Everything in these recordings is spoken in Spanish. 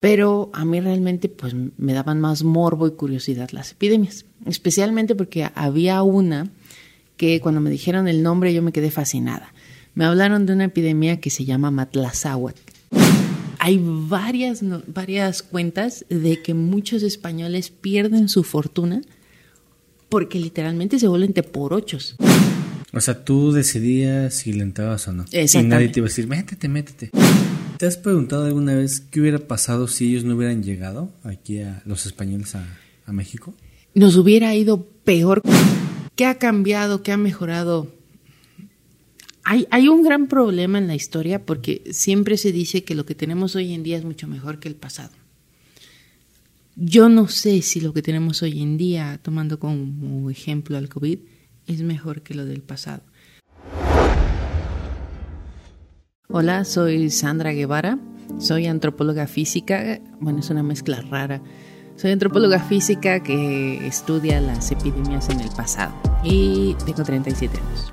Pero a mí realmente pues me daban más morbo y curiosidad las epidemias, especialmente porque había una que cuando me dijeron el nombre yo me quedé fascinada. Me hablaron de una epidemia que se llama Matlazáhuatl. Hay varias, varias cuentas de que muchos españoles pierden su fortuna porque literalmente se vuelven teporochos. O sea, tú decidías si le entrabas o no. Y nadie te iba a decir, métete, métete. ¿Te has preguntado alguna vez qué hubiera pasado si ellos no hubieran llegado aquí a los españoles a, México? Nos hubiera ido peor. ¿Qué ha cambiado? ¿Qué ha mejorado? Hay, hay, un gran problema en la historia porque siempre se dice que lo que tenemos hoy en día es mucho mejor que el pasado. Yo no sé si lo que tenemos hoy en día, tomando como ejemplo al COVID, es mejor que lo del pasado. Hola, soy Sandra Guevara, soy antropóloga física, bueno, es una mezcla rara. Soy antropóloga física que estudia las epidemias en el pasado y tengo 37 años.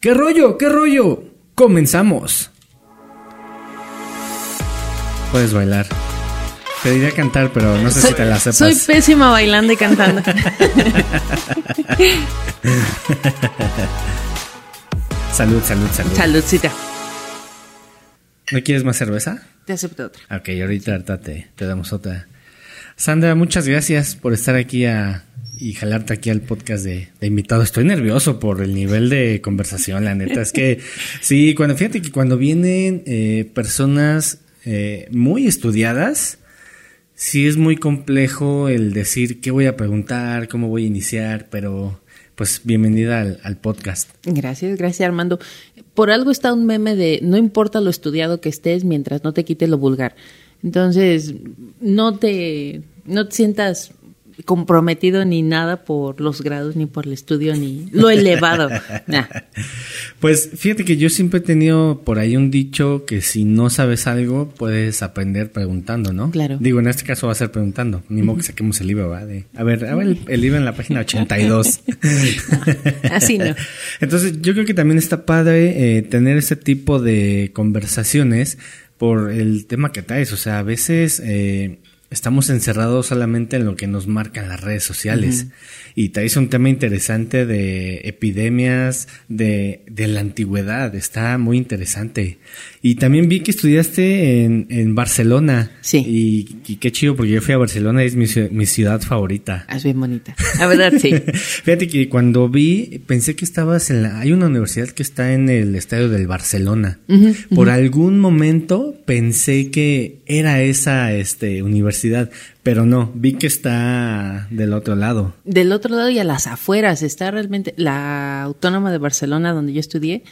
¿Qué rollo? ¿Qué rollo? Comenzamos. Puedes bailar. Te diría cantar, pero no sé si te la sepas. Soy pésima bailando y cantando. salud, salud, salud. Saludcita. ¿No quieres más cerveza? Te acepto otra. Ok, ahorita, te, te damos otra. Sandra, muchas gracias por estar aquí y jalarte aquí al podcast de, invitado. Estoy nervioso por el nivel de conversación, la neta. Es que sí, cuando fíjate que cuando vienen eh, personas eh, muy estudiadas, sí es muy complejo el decir qué voy a preguntar, cómo voy a iniciar, pero pues bienvenida al, podcast. Gracias, gracias Armando. Por algo está un meme de no importa lo estudiado que estés mientras no te quite lo vulgar. Entonces, no te, no te sientas comprometido ni nada por los grados, ni por el estudio, ni lo elevado. Pues fíjate que yo siempre he tenido por ahí un dicho que si no sabes algo, puedes aprender preguntando, ¿no? Claro. Digo, en este caso va a ser preguntando. Ni modo que saquemos el libro, ¿va? a ver, a ver el, libro en la página 82. así no. Entonces, yo creo que también está padre eh, tener ese tipo de conversaciones por el tema que traes. O sea, a veces... Eh, estamos encerrados solamente en lo que nos marcan las redes sociales. Y traes un tema interesante de epidemias de, de, la antigüedad. Está muy interesante. Y también vi que estudiaste en, en Barcelona. Sí. Y, qué chido, porque yo fui a Barcelona y es mi, mi ciudad favorita. Ah, es bien bonita. La verdad, sí. Fíjate que cuando vi, pensé que estabas en la... Hay una universidad que está en el estadio del Barcelona. Por algún momento pensé que era esa este, universidad pero no, vi que está del otro lado. Del otro lado y a las afueras, está realmente la Autónoma de Barcelona, donde yo estudié,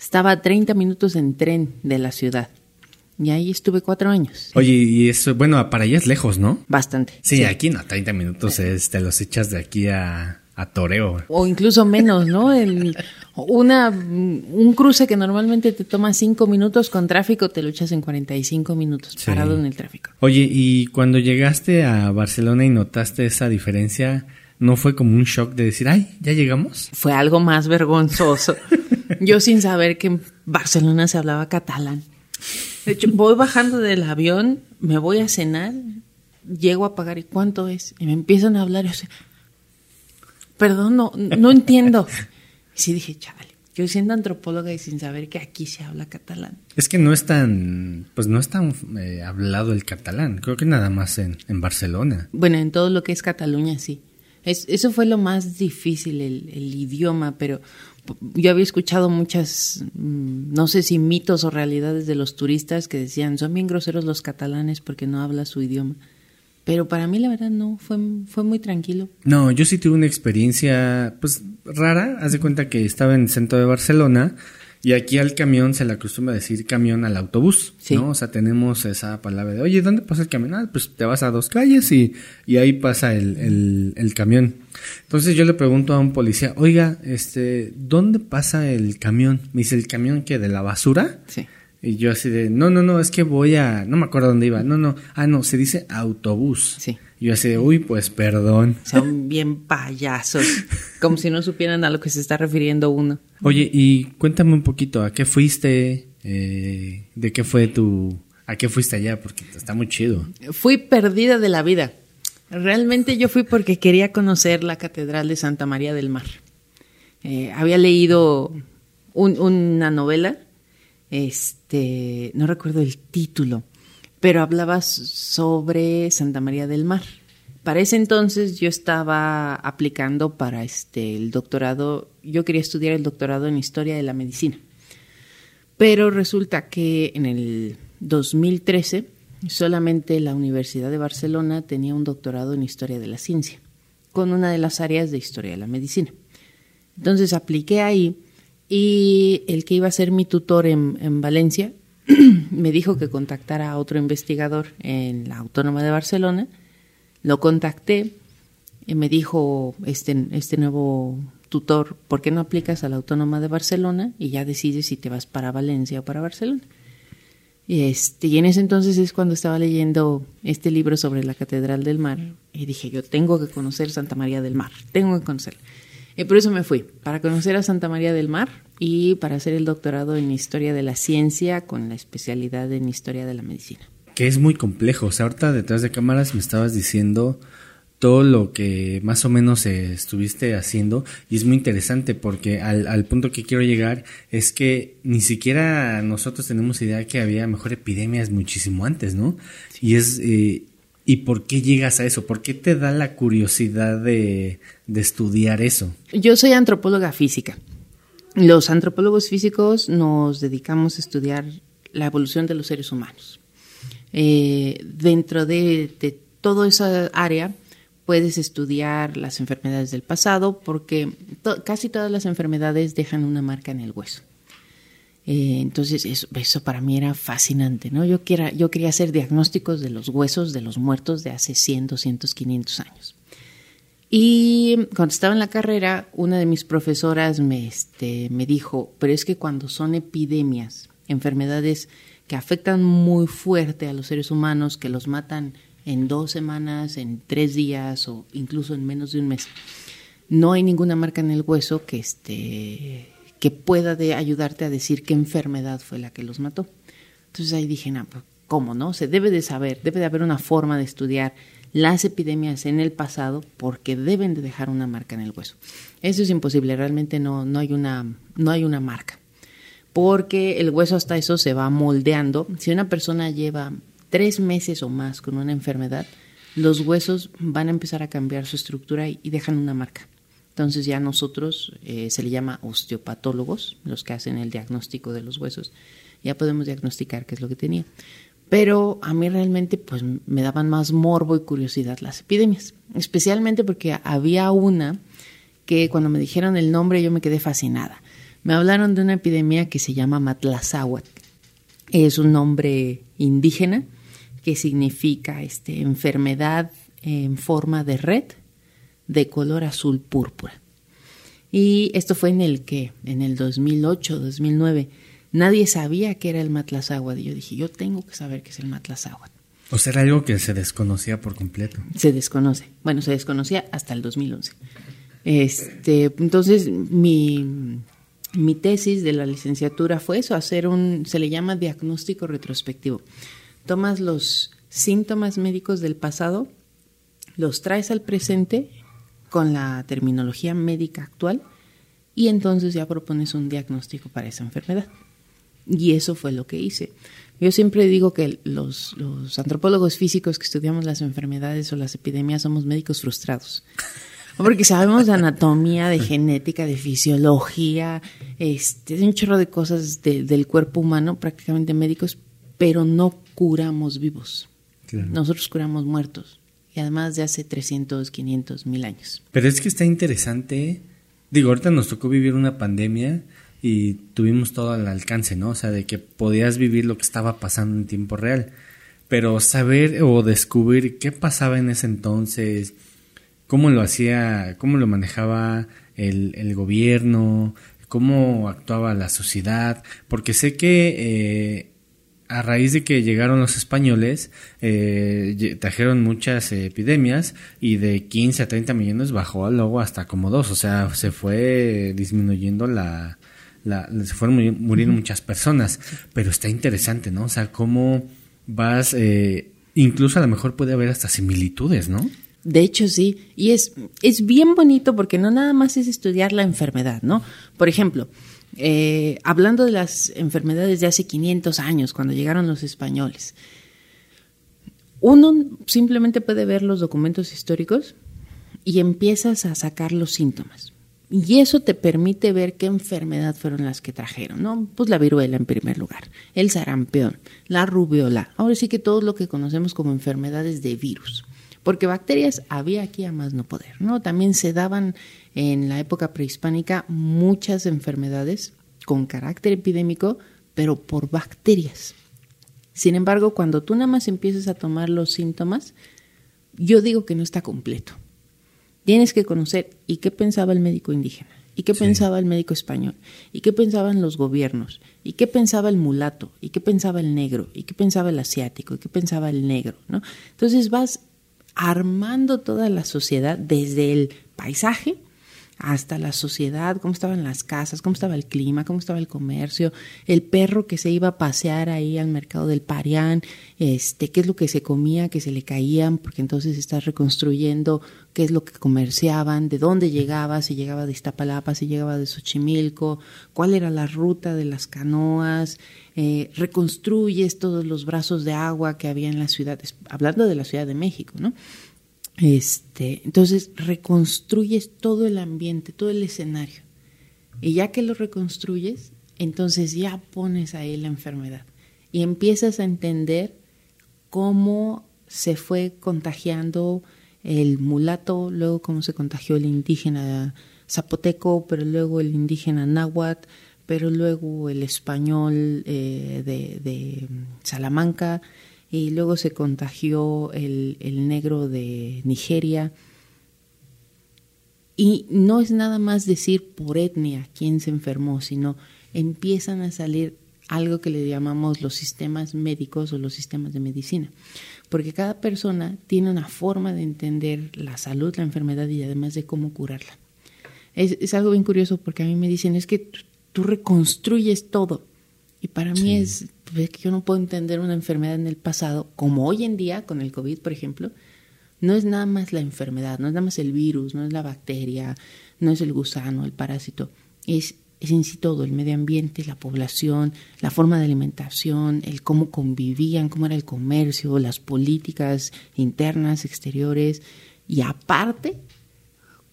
estaba a 30 minutos en tren de la ciudad. Y ahí estuve cuatro años. Oye, y eso, bueno, para allá es lejos, ¿no? Bastante. Sí, aquí no, 30 minutos es, te los echas de aquí a, a toreo. O incluso menos, ¿no? El, una, un cruce que normalmente te toma cinco minutos con tráfico, te lo echas en 45 minutos parado en el tráfico. Oye, y cuando llegaste a Barcelona y notaste esa diferencia, ¿no fue como un shock de decir, ay, ya llegamos? Fue algo más vergonzoso. Yo sin saber que en Barcelona se hablaba catalán. De hecho, voy bajando del avión, me voy a cenar, llego a pagar y ¿cuánto es? Y me empiezan a hablar y yo perdón, no, no entiendo. Y sí dije, chaval, yo siendo antropóloga y sin saber que aquí se habla catalán. Es que no es tan, pues no es tan eh, hablado el catalán, creo que nada más en, en, Barcelona. Bueno, en todo lo que es Cataluña sí. Es, eso fue lo más difícil, el, el idioma, pero yo había escuchado muchas, mm, no sé si mitos o realidades de los turistas que decían, son bien groseros los catalanes porque no habla su idioma. Pero para mí la verdad no, fue, fue muy tranquilo. No, yo sí tuve una experiencia pues rara. Haz de cuenta que estaba en el centro de Barcelona y aquí al camión se le acostumbra decir camión al autobús, ¿no? O sea, tenemos esa palabra de, oye, ¿dónde pasa el camión? Ah, pues te vas a dos calles y, y ahí pasa el, el, el camión. Entonces yo le pregunto a un policía, oiga, este, ¿dónde pasa el camión? Me dice, ¿el camión que de la basura? Sí. Y yo así de, no, no, no, es que voy a, no me acuerdo dónde iba, no, no, ah, no, se dice autobús. Sí. Y yo así de, uy, pues perdón. Son bien payasos, como si no supieran a lo que se está refiriendo uno. Oye, y cuéntame un poquito, ¿a qué fuiste? Eh, ¿De qué fue tu... ¿A qué fuiste allá? Porque está muy chido. Fui perdida de la vida. Realmente yo fui porque quería conocer la Catedral de Santa María del Mar. Eh, había leído una novela, este, no recuerdo el título, pero hablaba sobre Santa María del Mar. Para ese entonces yo estaba aplicando para este el doctorado, yo quería estudiar el doctorado en historia de la medicina. Pero resulta que en el 2013 solamente la Universidad de Barcelona tenía un doctorado en historia de la ciencia, con una de las áreas de historia de la medicina. Entonces apliqué ahí y el que iba a ser mi tutor en, en Valencia me dijo que contactara a otro investigador en la Autónoma de Barcelona lo contacté y me dijo este, este nuevo tutor, ¿por qué no aplicas a la Autónoma de Barcelona y ya decides si te vas para Valencia o para Barcelona? Y, este, y en ese entonces es cuando estaba leyendo este libro sobre la Catedral del Mar y dije, yo tengo que conocer Santa María del Mar, tengo que conocerla. Y por eso me fui, para conocer a Santa María del Mar y para hacer el doctorado en Historia de la Ciencia con la especialidad en Historia de la Medicina que es muy complejo. O sea, ahorita detrás de cámaras me estabas diciendo todo lo que más o menos estuviste haciendo y es muy interesante porque al, punto que quiero llegar es que ni siquiera nosotros tenemos idea que había mejor epidemias muchísimo antes, ¿no? Y es... Eh, ¿Y por qué llegas a eso? ¿Por qué te da la curiosidad de, de estudiar eso? Yo soy antropóloga física. Los antropólogos físicos nos dedicamos a estudiar la evolución de los seres humanos. Eh, dentro de, toda esa área puedes estudiar las enfermedades del pasado porque casi todas las enfermedades dejan una marca en el hueso. Eh, entonces eso, para mí era fascinante, ¿no? Yo, quería, hacer diagnósticos de los huesos de los muertos de hace 100, 200, 500 años. Y cuando estaba en la carrera, una de mis profesoras me, este, me dijo, pero es que cuando son epidemias, enfermedades que afectan muy fuerte a los seres humanos, que los matan en dos semanas, en tres días o incluso en menos de un mes. No hay ninguna marca en el hueso que, este, que pueda de ayudarte a decir qué enfermedad fue la que los mató. Entonces ahí dije, pues, ¿cómo no? Se debe de saber, debe de haber una forma de estudiar las epidemias en el pasado porque deben de dejar una marca en el hueso. Eso es imposible, realmente no, no, hay, una, no hay una marca porque el hueso hasta eso se va moldeando. Si una persona lleva tres meses o más con una enfermedad, los huesos van a empezar a cambiar su estructura y, dejan una marca. Entonces ya nosotros eh, se le llama osteopatólogos, los que hacen el diagnóstico de los huesos, ya podemos diagnosticar qué es lo que tenía. Pero a mí realmente pues me daban más morbo y curiosidad las epidemias, especialmente porque había una que cuando me dijeron el nombre yo me quedé fascinada. Me hablaron de una epidemia que se llama Matlazáhuatl. Es un nombre indígena que significa este, enfermedad en forma de red de color azul púrpura. Y esto fue en el que, en el 2008, 2009, nadie sabía qué era el Matlazáhuatl. Y yo dije, yo tengo que saber qué es el Matlazáhuatl. O sea, era algo que se desconocía por completo. Se desconoce. Bueno, se desconocía hasta el 2011. Este, entonces, mi, mi tesis de la licenciatura fue eso, hacer un, se le llama diagnóstico retrospectivo. Tomas los síntomas médicos del pasado, los traes al presente con la terminología médica actual y entonces ya propones un diagnóstico para esa enfermedad. Y eso fue lo que hice. Yo siempre digo que los, los antropólogos físicos que estudiamos las enfermedades o las epidemias somos médicos frustrados. Porque sabemos de anatomía, de genética, de fisiología, este, de un chorro de cosas del cuerpo humano, prácticamente médicos, pero no curamos vivos. Nosotros curamos muertos. Y además de hace 300, 500, mil años. Pero es que está interesante. Digo, ahorita nos tocó vivir una pandemia y tuvimos todo al alcance, ¿no? O sea, de que podías vivir lo que estaba pasando en tiempo real. Pero saber o descubrir qué pasaba en ese entonces, cómo lo hacía, cómo lo manejaba el, el gobierno, cómo actuaba la sociedad, porque sé que eh, a raíz de que llegaron los españoles, eh, trajeron muchas epidemias y de 15 a 30 millones bajó luego hasta como dos, o sea, se fue disminuyendo la, la, se fueron muriendo muchas personas, pero está interesante, ¿no? O sea, cómo vas, eh, incluso a lo mejor puede haber hasta similitudes, ¿no? De hecho, sí. Y es, es bien bonito porque no nada más es estudiar la enfermedad, ¿no? Por ejemplo, eh, hablando de las enfermedades de hace 500 años, cuando llegaron los españoles, uno simplemente puede ver los documentos históricos y empiezas a sacar los síntomas. Y eso te permite ver qué enfermedad fueron las que trajeron, ¿no? Pues la viruela en primer lugar, el sarampión, la rubiola, ahora sí que todo lo que conocemos como enfermedades de virus. Porque bacterias había aquí a más no poder, ¿no? También se daban en la época prehispánica muchas enfermedades con carácter epidémico, pero por bacterias. Sin embargo, cuando tú nada más empiezas a tomar los síntomas, yo digo que no está completo. Tienes que conocer y qué pensaba el médico indígena, y qué pensaba el médico español, y qué pensaban los gobiernos, y qué pensaba el mulato, y qué pensaba el negro, y qué pensaba el asiático, y qué pensaba el negro, ¿no? Entonces vas armando toda la sociedad desde el paisaje hasta la sociedad, cómo estaban las casas, cómo estaba el clima, cómo estaba el comercio, el perro que se iba a pasear ahí al mercado del Parián, este, qué es lo que se comía, que se le caían, porque entonces estás reconstruyendo qué es lo que comerciaban, de dónde llegaba, si llegaba de Iztapalapa, si llegaba de Xochimilco, cuál era la ruta de las canoas, eh, reconstruyes todos los brazos de agua que había en las ciudades, hablando de la Ciudad de México, ¿no? Este, entonces reconstruyes todo el ambiente, todo el escenario. Y ya que lo reconstruyes, entonces ya pones ahí la enfermedad y empiezas a entender cómo se fue contagiando el mulato, luego cómo se contagió el indígena zapoteco, pero luego el indígena náhuatl, pero luego el español eh, de, de Salamanca, y luego se contagió el, negro de Nigeria. Y no es nada más decir por etnia quién se enfermó, sino empiezan a salir algo que le llamamos los sistemas médicos o los sistemas de medicina, porque cada persona tiene una forma de entender la salud, la enfermedad y además de cómo curarla. Es, algo bien curioso porque a mí me dicen, es que tú reconstruyes todo. Y para mí es que yo no puedo entender una enfermedad en el pasado, como hoy en día con el COVID, por ejemplo, no es nada más la enfermedad, no es nada más el virus, no es la bacteria, no es el gusano, el parásito, es, es en sí todo, el medio ambiente, la población, la forma de alimentación, el cómo convivían, cómo era el comercio, las políticas internas, exteriores, y aparte,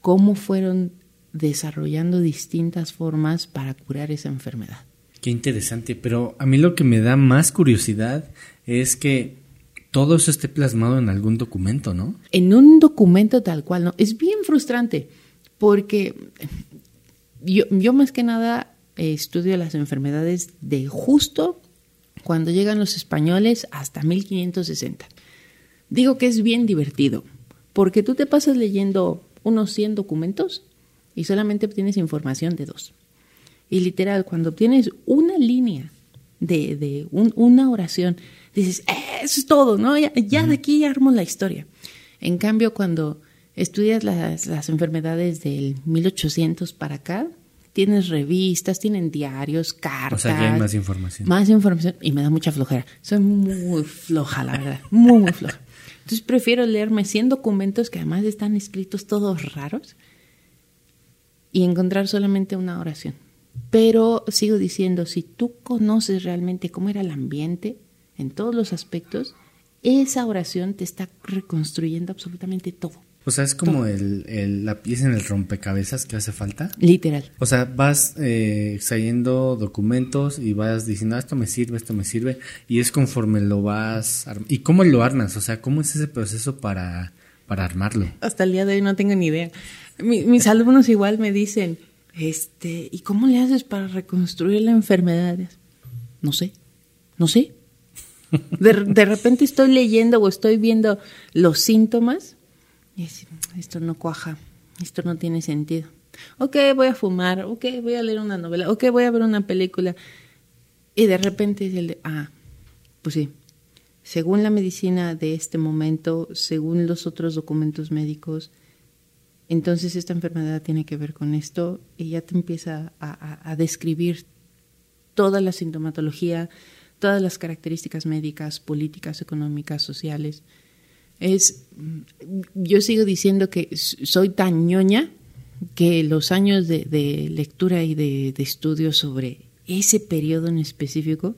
cómo fueron desarrollando distintas formas para curar esa enfermedad. Qué interesante, pero a mí lo que me da más curiosidad es que todo eso esté plasmado en algún documento, ¿no? En un documento tal cual, ¿no? Es bien frustrante porque yo, yo más que nada estudio las enfermedades de justo cuando llegan los españoles hasta 1560. Digo que es bien divertido porque tú te pasas leyendo unos 100 documentos y solamente obtienes información de dos. Y literal, cuando obtienes una línea de, de una oración, dices, eso es todo, ¿no? Ya, de aquí armo la historia. En cambio, cuando estudias las, las enfermedades del 1800 para acá, tienes revistas, tienen diarios, cartas. O sea, ya hay más información. Más información y me da mucha flojera. Soy muy floja, la verdad, muy, muy floja. Entonces prefiero leerme 100 documentos que además están escritos todos raros y encontrar solamente una oración. Pero sigo diciendo, si tú conoces realmente cómo era el ambiente en todos los aspectos, esa oración te está reconstruyendo absolutamente todo. O sea, es como el, la pieza en el rompecabezas que hace falta. Literal. O sea, vas eh, extrayendo documentos y vas diciendo, ah, esto me sirve, esto me sirve, y es conforme lo vas... ¿Y cómo lo armas? O sea, ¿cómo es ese proceso para, para armarlo? Hasta el día de hoy no tengo ni idea. mis alumnos igual me dicen, este, ¿y cómo le haces para reconstruir la enfermedad? No sé, no sé. De, repente estoy leyendo o estoy viendo los síntomas y esto no cuaja, esto no tiene sentido. Ok, voy a fumar, ok, voy a leer una novela, ok, voy a ver una película. Y de repente es de, ah, pues sí, según la medicina de este momento, según los otros documentos médicos, entonces esta enfermedad tiene que ver con esto y ya te empieza a, describir toda la sintomatología, todas las características médicas, políticas, económicas, sociales. Es, yo sigo diciendo que soy tan ñoña que los años de, lectura y de, de, estudio sobre ese periodo en específico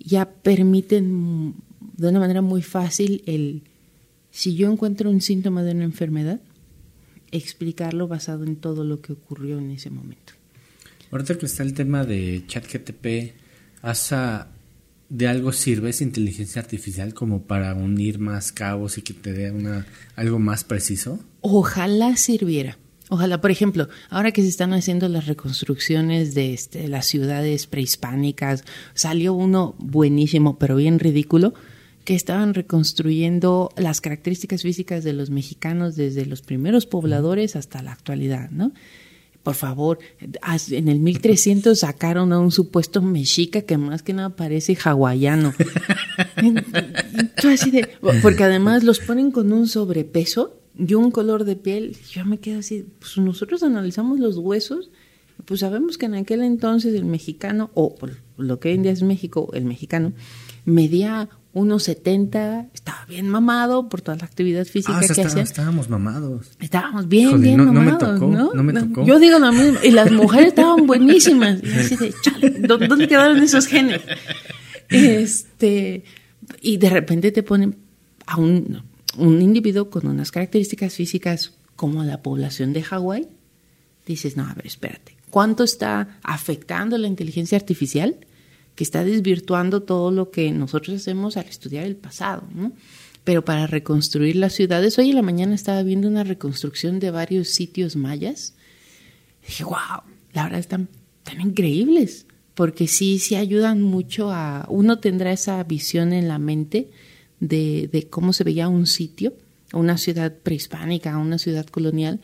ya permiten de una manera muy fácil el, si yo encuentro un síntoma de una enfermedad, explicarlo basado en todo lo que ocurrió en ese momento. Ahorita que está el tema de ChatGTP, ¿hasta de algo sirve esa inteligencia artificial como para unir más cabos y que te dé una, algo más preciso? Ojalá sirviera. Ojalá, por ejemplo, ahora que se están haciendo las reconstrucciones de este, las ciudades prehispánicas, salió uno buenísimo, pero bien ridículo, que estaban reconstruyendo las características físicas de los mexicanos desde los primeros pobladores hasta la actualidad, ¿no? Por favor, en el 1300 sacaron a un supuesto mexica que más que nada parece hawaiano. porque además los ponen con un sobrepeso y un color de piel. Yo me quedo así, pues nosotros analizamos los huesos, pues sabemos que en aquel entonces el mexicano, o lo que hoy en día es México, el mexicano, medía 1,70, estaba bien mamado por toda la actividad física ah, que hacía. Estábamos mamados. Estábamos bien, bien no, mamados. No me tocó, no, me tocó. Yo digo lo mismo, y las mujeres estaban buenísimas. Y así de, chale, ¿dónde quedaron esos genes? Este, y de repente te ponen a un, un individuo con unas características físicas como la población de Hawái. Dices, no, a ver, espérate. ¿Cuánto está afectando la inteligencia artificial? Que está desvirtuando todo lo que nosotros hacemos al estudiar el pasado, ¿no? Pero para reconstruir las ciudades, hoy en la mañana estaba viendo una reconstrucción de varios sitios mayas. dije, wow, la verdad están tan increíbles, porque sí, sí ayudan mucho a, uno tendrá esa visión en la mente de, de cómo se veía un sitio, una ciudad prehispánica, una ciudad colonial,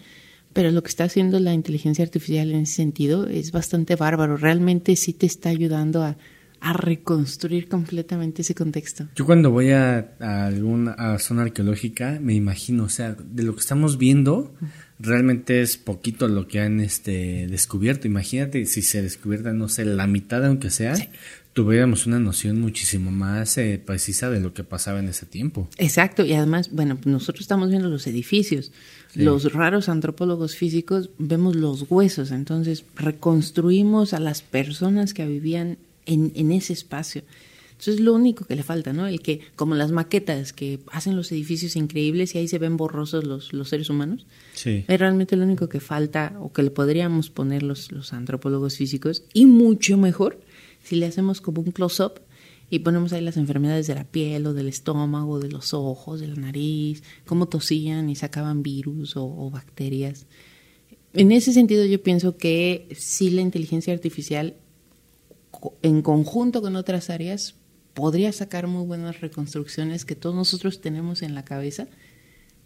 pero lo que está haciendo la inteligencia artificial en ese sentido es bastante bárbaro. Realmente sí te está ayudando a, a reconstruir completamente ese contexto. Yo cuando voy a, alguna zona arqueológica me imagino, o sea, de lo que estamos viendo, realmente es poquito lo que han este, descubierto. Imagínate si se descubierta, no sé, la mitad aunque sea, tuviéramos una noción muchísimo más eh, precisa de lo que pasaba en ese tiempo. Exacto, y además, bueno, nosotros estamos viendo los edificios. Los raros antropólogos físicos vemos los huesos, entonces reconstruimos a las personas que vivían en, en ese espacio. Entonces es lo único que le falta, ¿no? El que, como las maquetas que hacen los edificios increíbles y ahí se ven borrosos los, los seres humanos, sí. es realmente lo único que falta o que le podríamos poner los, los antropólogos físicos y mucho mejor si le hacemos como un close-up y ponemos ahí las enfermedades de la piel o del estómago, de los ojos, de la nariz, cómo tosían y sacaban virus o, o bacterias. En ese sentido yo pienso que sí la inteligencia artificial en conjunto con otras áreas, podría sacar muy buenas reconstrucciones que todos nosotros tenemos en la cabeza,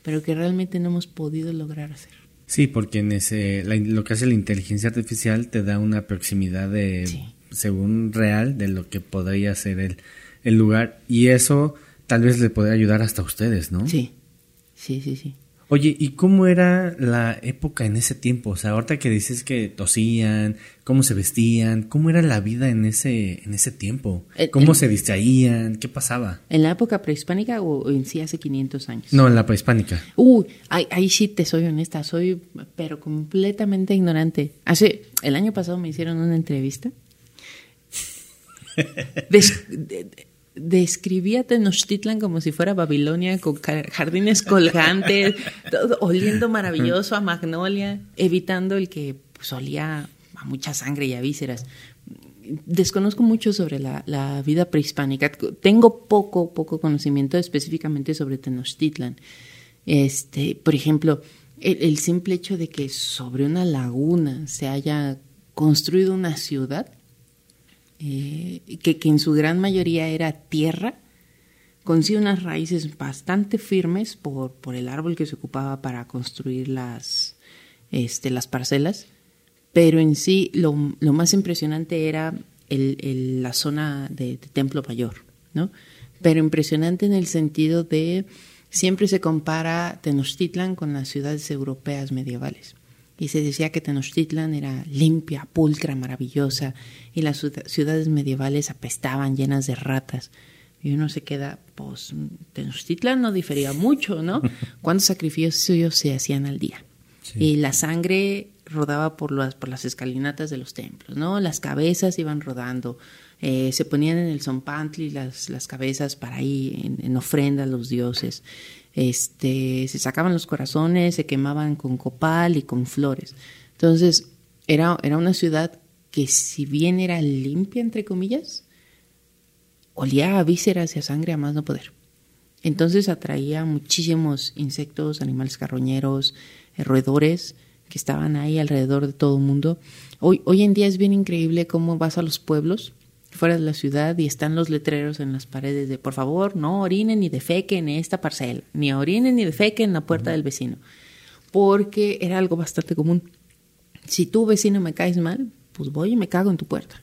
pero que realmente no hemos podido lograr hacer. Sí, porque en ese, lo que hace la inteligencia artificial te da una proximidad de, según real, de lo que podría ser el, el lugar. Y eso tal vez le podría ayudar hasta a ustedes, ¿no? Sí, sí, sí, sí. Oye, ¿y cómo era la época en ese tiempo? O sea, ahorita que dices que tosían, cómo se vestían, ¿cómo era la vida en ese, en ese tiempo? ¿Cómo se distraían? ¿Qué pasaba? ¿En la época prehispánica o en sí hace 500 años? No, en la prehispánica. Uy, ahí, ahí sí te soy honesta, soy pero completamente ignorante. Hace, el año pasado me hicieron una entrevista. describía Tenochtitlan como si fuera Babilonia, con jardines colgantes, todo, oliendo maravilloso a magnolia, evitando el que pues, olía a mucha sangre y a vísceras. Desconozco mucho sobre la, vida prehispánica. Tengo poco, poco conocimiento específicamente sobre Tenochtitlan. Este, por ejemplo, el simple hecho de que sobre una laguna se haya construido una ciudad eh, que, en su gran mayoría era tierra, con sí unas raíces bastante firmes por, por el árbol que se ocupaba para construir las, este, las parcelas, pero en sí lo, lo más impresionante era el, la zona de, de, Templo Mayor, ¿no? Pero impresionante en el sentido de siempre se compara Tenochtitlan con las ciudades europeas medievales. Y se decía que Tenochtitlan era limpia, pulcra, maravillosa, y las ciudades medievales apestaban llenas de ratas. Y uno se queda, pues Tenochtitlan no difería mucho, ¿no? ¿Cuántos sacrificios se hacían al día? Y la sangre rodaba por las, por las escalinatas de los templos, ¿no? Las cabezas iban rodando, eh, se ponían en el zompantli las, las cabezas para ahí en, ofrenda a los dioses. Este, se sacaban los corazones, se quemaban con copal y con flores. Entonces, era, era una ciudad que si bien era limpia, entre comillas, olía a vísceras y a sangre a más no poder. Entonces atraía muchísimos insectos, animales carroñeros, eh, roedores que estaban ahí alrededor de todo el mundo. Hoy, hoy en día es bien increíble cómo vas a los pueblos fuera de la ciudad y están los letreros en las paredes de por favor no orinen ni defequen en esta parcela, ni orinen ni defequen en la puerta del vecino, porque era algo bastante común. Si tú vecino me caes mal, pues voy y me cago en tu puerta.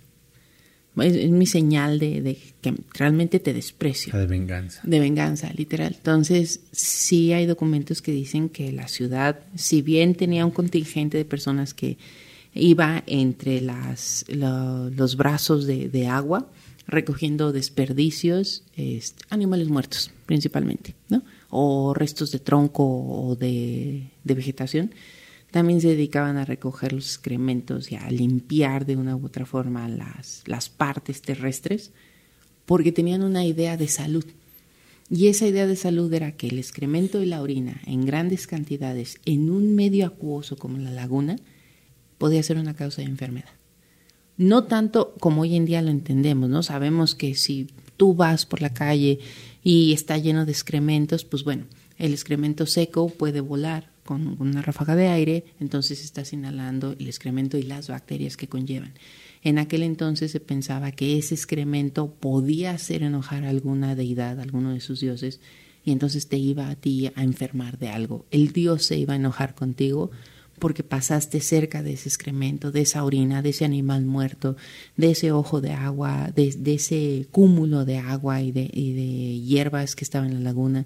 Es, mi señal de, que realmente te desprecio. De venganza. De venganza, literal. Entonces, sí hay documentos que dicen que la ciudad, si bien tenía un contingente de personas que iba entre las, los brazos de, agua, recogiendo desperdicios, este, animales muertos principalmente, o restos de tronco o de, de vegetación, también se dedicaban a recoger los excrementos y a limpiar de una u otra forma las, las partes terrestres, porque tenían una idea de salud. Y esa idea de salud era que el excremento y la orina en grandes cantidades en un medio acuoso como la laguna podía ser una causa de enfermedad. No tanto como hoy en día lo entendemos, ¿no? Sabemos que si tú vas por la calle y está lleno de excrementos, pues bueno, el excremento seco puede volar con una ráfaga de aire, entonces estás inhalando el excremento y las bacterias que conllevan. En aquel entonces se pensaba que ese excremento podía hacer enojar a alguna deidad, a alguno de sus dioses, y entonces te iba a ti a enfermar de algo. El dios se iba a enojar contigo porque pasaste cerca de ese excremento, de esa orina, de ese animal muerto, de ese ojo de agua, de, ese cúmulo de agua y de, y de hierbas que estaba en la laguna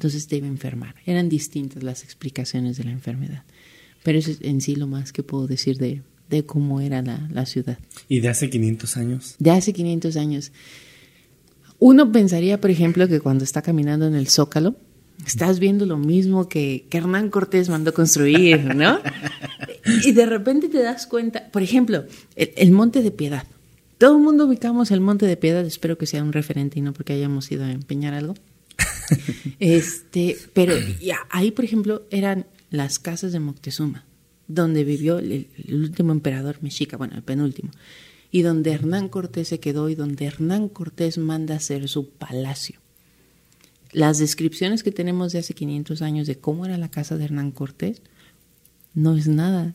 entonces debe enfermar. Eran distintas las explicaciones de la enfermedad, pero eso es en sí lo más que puedo decir de, de cómo era la, la ciudad. ¿Y de hace 500 años? De hace 500 años. Uno pensaría, por ejemplo, que cuando está caminando en el Zócalo, estás viendo lo mismo que, que Hernán Cortés mandó construir, ¿no? y de repente te das cuenta, por ejemplo, el, el, Monte de Piedad. Todo el mundo ubicamos el Monte de Piedad, espero que sea un referente y no porque hayamos ido a empeñar algo. este, pero ahí, por ejemplo, eran las casas de Moctezuma, donde vivió el, último emperador mexica, bueno, el penúltimo, y donde Hernán Cortés se quedó y donde Hernán Cortés manda hacer su palacio. Las descripciones que tenemos de hace 500 años de cómo era la casa de Hernán Cortés no es nada.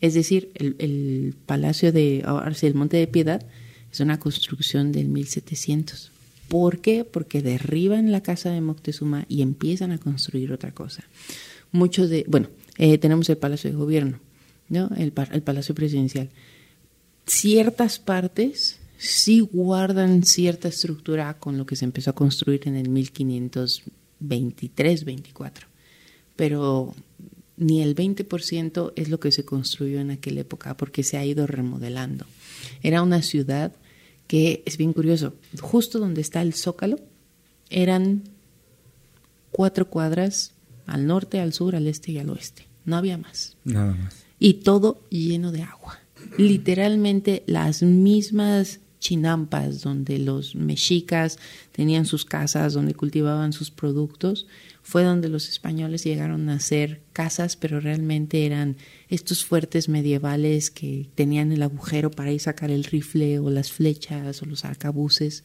Es decir, el, palacio de, ahora el Monte de Piedad es una construcción del 1700. ¿Por qué? Porque derriban la casa de Moctezuma y empiezan a construir otra cosa. Muchos de, bueno, eh, tenemos el Palacio de Gobierno, ¿no? El, el Palacio Presidencial. Ciertas partes sí guardan cierta estructura con lo que se empezó a construir en el 1523-24, pero ni el 20% es lo que se construyó en aquella época porque se ha ido remodelando. Era una ciudad que es bien curioso, justo donde está el zócalo, eran cuatro cuadras al norte, al sur, al este y al oeste. No había más. Nada más. Y todo lleno de agua. Literalmente las mismas chinampas donde los mexicas tenían sus casas, donde cultivaban sus productos, fue donde los españoles llegaron a hacer casas, pero realmente eran estos fuertes medievales que tenían el agujero para ir sacar el rifle o las flechas o los arcabuces.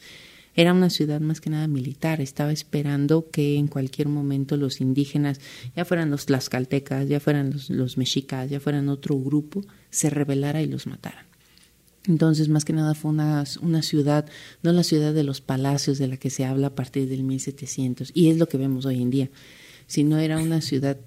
Era una ciudad más que nada militar, estaba esperando que en cualquier momento los indígenas, ya fueran los tlaxcaltecas, ya fueran los, los mexicas, ya fueran otro grupo, se rebelara y los mataran. Entonces, más que nada fue una, una, ciudad, no la ciudad de los palacios de la que se habla a partir del 1700, y es lo que vemos hoy en día, sino era una ciudad,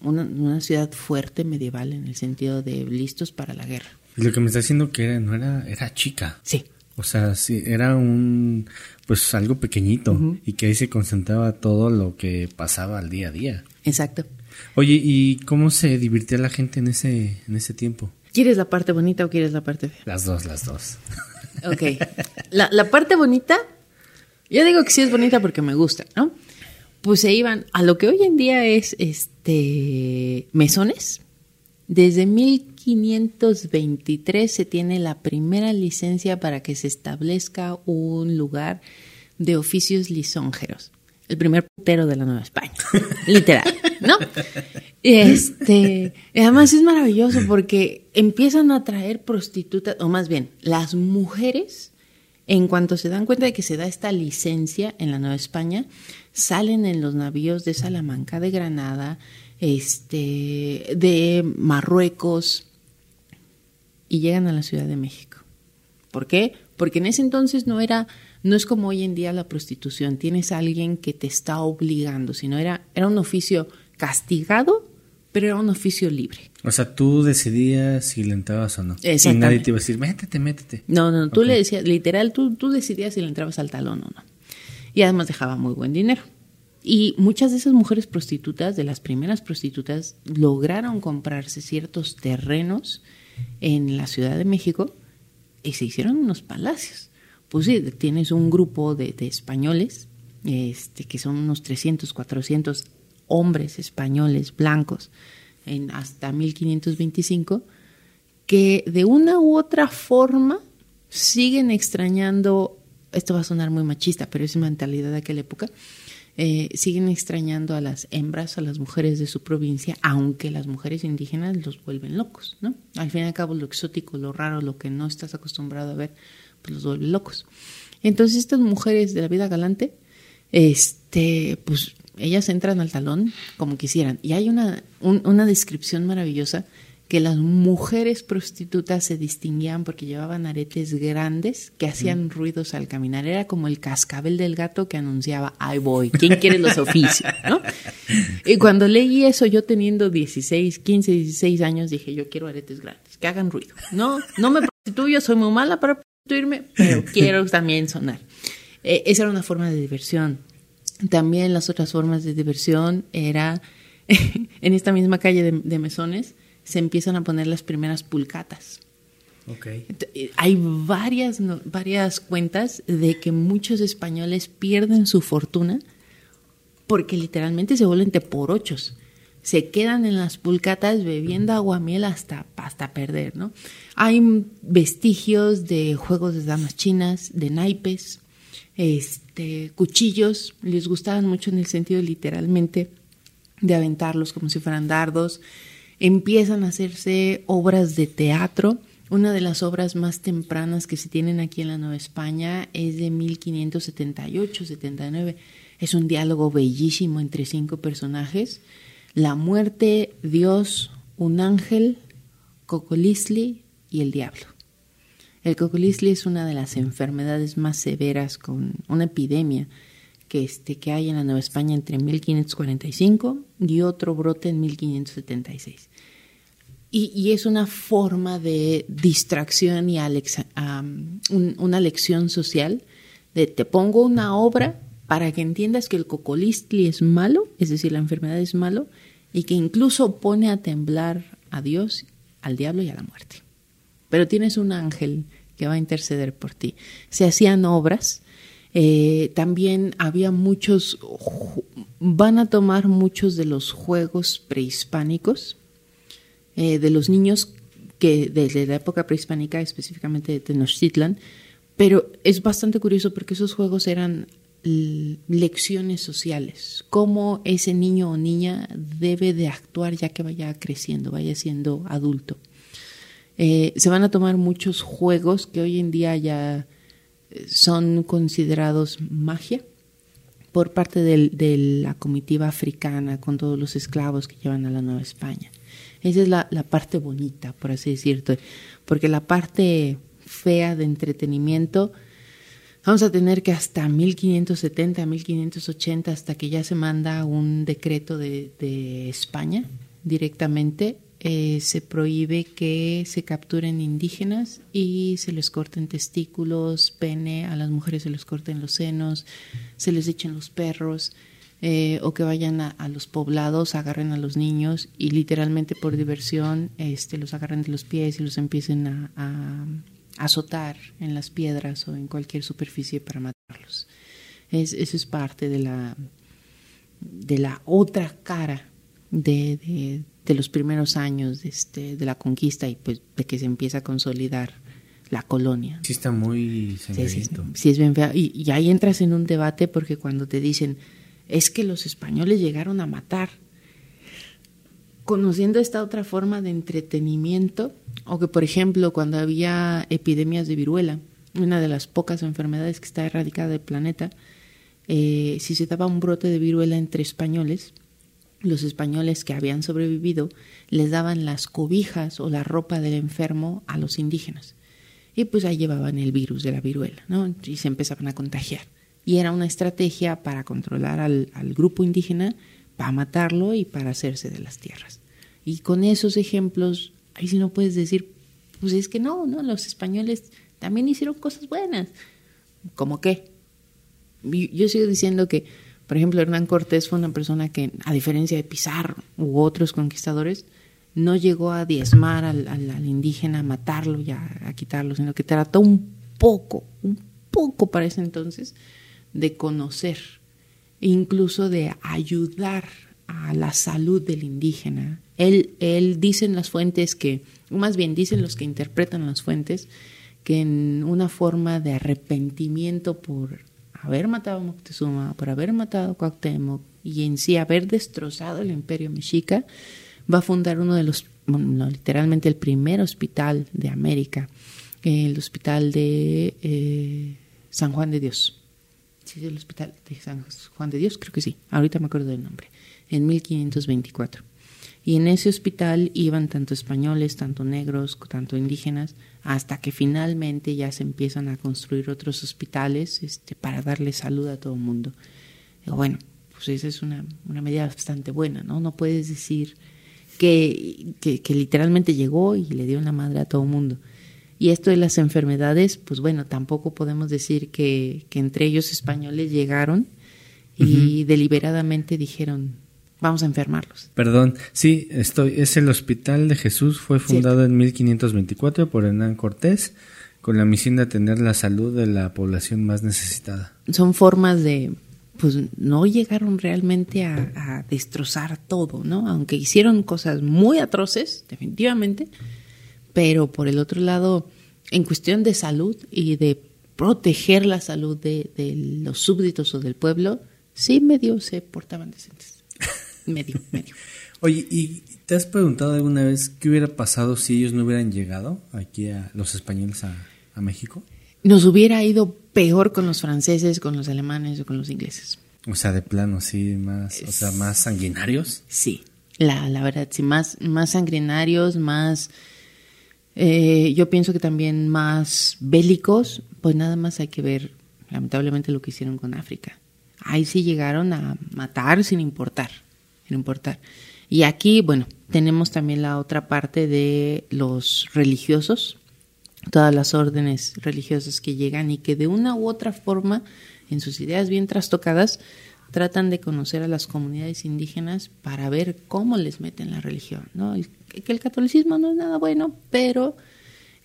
una, una ciudad fuerte medieval en el sentido de listos para la guerra. Lo que me está diciendo que era, no era, era chica. Sí, O sea, sí, era un, pues algo pequeñito y que ahí se concentraba todo lo que pasaba al día a día. Exacto. Oye, ¿y cómo se divirtió la gente en ese, en ese tiempo? ¿Quieres la parte bonita o quieres la parte fea? Las dos, las dos. Ok. La, la parte bonita, yo digo que sí es bonita porque me gusta, ¿no? Pues se iban a lo que hoy en día es este mesones. Desde 1523 se tiene la primera licencia para que se establezca un lugar de oficios lisonjeros. El primer putero de la Nueva España. Literal, ¿no? Este, además es maravilloso porque empiezan a traer prostitutas, o más bien, las mujeres, en cuanto se dan cuenta de que se da esta licencia en la Nueva España, salen en los navíos de Salamanca, de Granada, este, de Marruecos y llegan a la Ciudad de México. ¿Por qué? Porque en ese entonces no era, no es como hoy en día la prostitución, tienes a alguien que te está obligando, sino era, era un oficio castigado, pero era un oficio libre. O sea, tú decidías si le entrabas o no. Y nadie te iba a decir, métete, métete. No, no, tú le decías, literal, tú, tú decidías si le entrabas al talón o no. Y además dejaba muy buen dinero. Y muchas de esas mujeres prostitutas, de las primeras prostitutas, lograron comprarse ciertos terrenos en la Ciudad de México y se hicieron unos palacios. Pues sí, tienes un grupo de, españoles, este, que son unos 300, 400 hombres españoles blancos en hasta 1525, que de una u otra forma siguen extrañando, esto va a sonar muy machista, pero es mentalidad de aquella época, eh, siguen extrañando a las hembras, a las mujeres de su provincia, aunque las mujeres indígenas los vuelven locos, ¿no? Al fin y al cabo, lo exótico, lo raro, lo que no estás acostumbrado a ver, pues los vuelve locos. Entonces, estas mujeres de la vida galante, este, pues ellas entran al talón como quisieran. Y hay una, un- una descripción maravillosa que las mujeres prostitutas se distinguían porque llevaban aretes grandes que hacían ruidos al caminar. Era como el cascabel del gato que anunciaba, ahí voy, ¿quién quiere los oficios? ¿no? Y cuando leí eso, yo teniendo 16, 15, 16 años, dije, yo quiero aretes grandes, que hagan ruido. No, no me prostituyo, soy muy mala para prostituirme, pero quiero también sonar. Eh, esa era una forma de diversión. También las otras formas de diversión era en esta misma calle de, de mesones se empiezan a poner las primeras pulcatas. Ok. Ent- eh, Hay varias, no- varias cuentas de que muchos españoles pierden su fortuna porque literalmente se vuelven por ochos. Se quedan en las pulcatas bebiendo aguamiel hasta, hasta perder, ¿no? Hay vestigios de juegos de damas chinas, de naipes, este, cuchillos, les gustaban mucho en el sentido literalmente de aventarlos como si fueran dardos. Empiezan a hacerse obras de teatro. Una de las obras más tempranas que se tienen aquí en la Nueva España es de 1578-79. Es un diálogo bellísimo entre cinco personajes. La muerte, Dios, un ángel, Cocolisli y el diablo. El cocolisli es una de las enfermedades más severas con una epidemia que, este, que hay en la Nueva España entre 1545 y otro brote en 1576. Y, y es una forma de distracción y un- una lección social de te pongo una obra para que entiendas que el cocolistli es malo, es decir, la enfermedad es malo, y que incluso pone a temblar a Dios, al diablo y a la muerte pero tienes un ángel que va a interceder por ti. Se hacían obras, eh, también había muchos, van a tomar muchos de los juegos prehispánicos, eh, de los niños que desde la época prehispánica, específicamente de Tenochtitlan, pero es bastante curioso porque esos juegos eran lecciones sociales, cómo ese niño o niña debe de actuar ya que vaya creciendo, vaya siendo adulto. Eh, se van a tomar muchos juegos que hoy en día ya eh, son considerados magia por parte de la comitiva africana con todos los esclavos que llevan a la Nueva España. Esa es la parte bonita, por así decirlo, porque la parte fea de entretenimiento vamos a tener que hasta 1570, 1580, hasta que ya se manda un decreto de, de España directamente eh, se prohíbe que se capturen indígenas y se les corten testículos, pene, a las mujeres se les corten los senos, se les echen los perros, eh, o que vayan a, los poblados, agarren a los niños y literalmente por diversión este, los agarren de los pies y los empiecen a, azotar en las piedras o en cualquier superficie para matarlos. Es, eso es parte de la, de la otra cara de, de, los primeros años de, este, de la conquista y pues de que se empieza a consolidar la colonia. Sí está muy Sí, es bien feo. Y, y ahí entras en un debate porque cuando te dicen es que los españoles llegaron a matar. Conociendo esta otra forma de entretenimiento, o que por ejemplo cuando había epidemias de viruela, una de las pocas enfermedades que está erradicada del planeta, eh, si se daba un brote de viruela entre españoles, los españoles que habían sobrevivido les daban las cobijas o la ropa del enfermo a los indígenas. Y pues ahí llevaban el virus de la viruela, ¿no? Y se empezaban a contagiar y era una estrategia para controlar al, grupo indígena, para matarlo y para hacerse de las tierras. Y con esos ejemplos, ahí sí no puedes decir, pues es que no, no, los españoles también hicieron cosas buenas. ¿Cómo qué? Yo sigo diciendo que, por ejemplo, Hernán Cortés fue una persona que, a diferencia de Pizarro u otros conquistadores, no llegó a diezmar al, al indígena, a matarlo y a, a, quitarlo, sino que trató un poco, un poco para ese entonces, de conocer, incluso de ayudar a la salud del indígena. Él, él dice en las fuentes que, más bien dicen los que interpretan las fuentes, que en una forma de arrepentimiento por haber matado a Moctezuma, por haber matado a Cuauhtémoc y en sí haber destrozado el imperio mexica, va a fundar uno de los, literalmente el primer hospital de América, el hospital de eh, San Juan de Dios sí, el hospital de San Juan de Dios, creo que sí, ahorita me acuerdo del nombre, en 1524. Y en ese hospital iban tanto españoles, tanto negros, tanto indígenas, hasta que finalmente ya se empiezan a construir otros hospitales este, para darle salud a todo el mundo. bueno, pues esa es una, una medida bastante buena, ¿no? No puedes decir que, que, que literalmente llegó y le dio una madre a todo el mundo. Y esto de las enfermedades, pues bueno, tampoco podemos decir que, entre ellos españoles llegaron y deliberadamente dijeron, vamos a enfermarlos. Perdón, sí, estoy, es el Hospital de Jesús, fue fundado en 1524 por Hernán Cortés con la misión de atender la salud de la población más necesitada. Son formas de, pues no llegaron realmente a, a destrozar todo, ¿no? Aunque hicieron cosas muy atroces, definitivamente, pero por el otro lado, en cuestión de salud y de proteger la salud de, los súbditos o del pueblo, sí medio se portaban decentes. medio, medio. Oye, ¿y te has preguntado alguna vez qué hubiera pasado si ellos no hubieran llegado aquí a los españoles a, México? Nos hubiera ido peor con los franceses, con los alemanes o con los ingleses. O sea, de plano, sí, más, o sea, más sanguinarios. Sí, la, la verdad, sí, más, más sanguinarios, más eh, yo pienso que también más bélicos, pues nada más hay que ver lamentablemente lo que hicieron con África. Ahí sí llegaron a matar sin importar, sin importar. Y aquí, bueno, tenemos también la otra parte de los religiosos, todas las órdenes religiosas que llegan y que de una u otra forma, en sus ideas bien trastocadas, tratan de conocer a las comunidades indígenas para ver cómo les meten la religión, ¿no? Que el catolicismo no es nada bueno, pero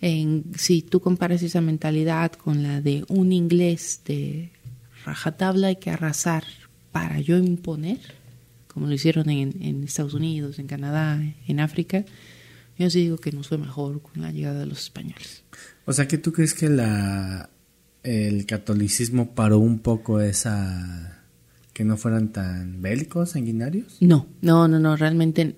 en, si tú comparas esa mentalidad con la de un inglés de rajatabla hay que arrasar para yo imponer, como lo hicieron en, en Estados Unidos, en Canadá, en África, yo sí digo que nos fue mejor con la llegada de los españoles. O sea, que tú crees que la el catolicismo paró un poco esa que no fueran tan bélicos, sanguinarios? No, no, no, no, realmente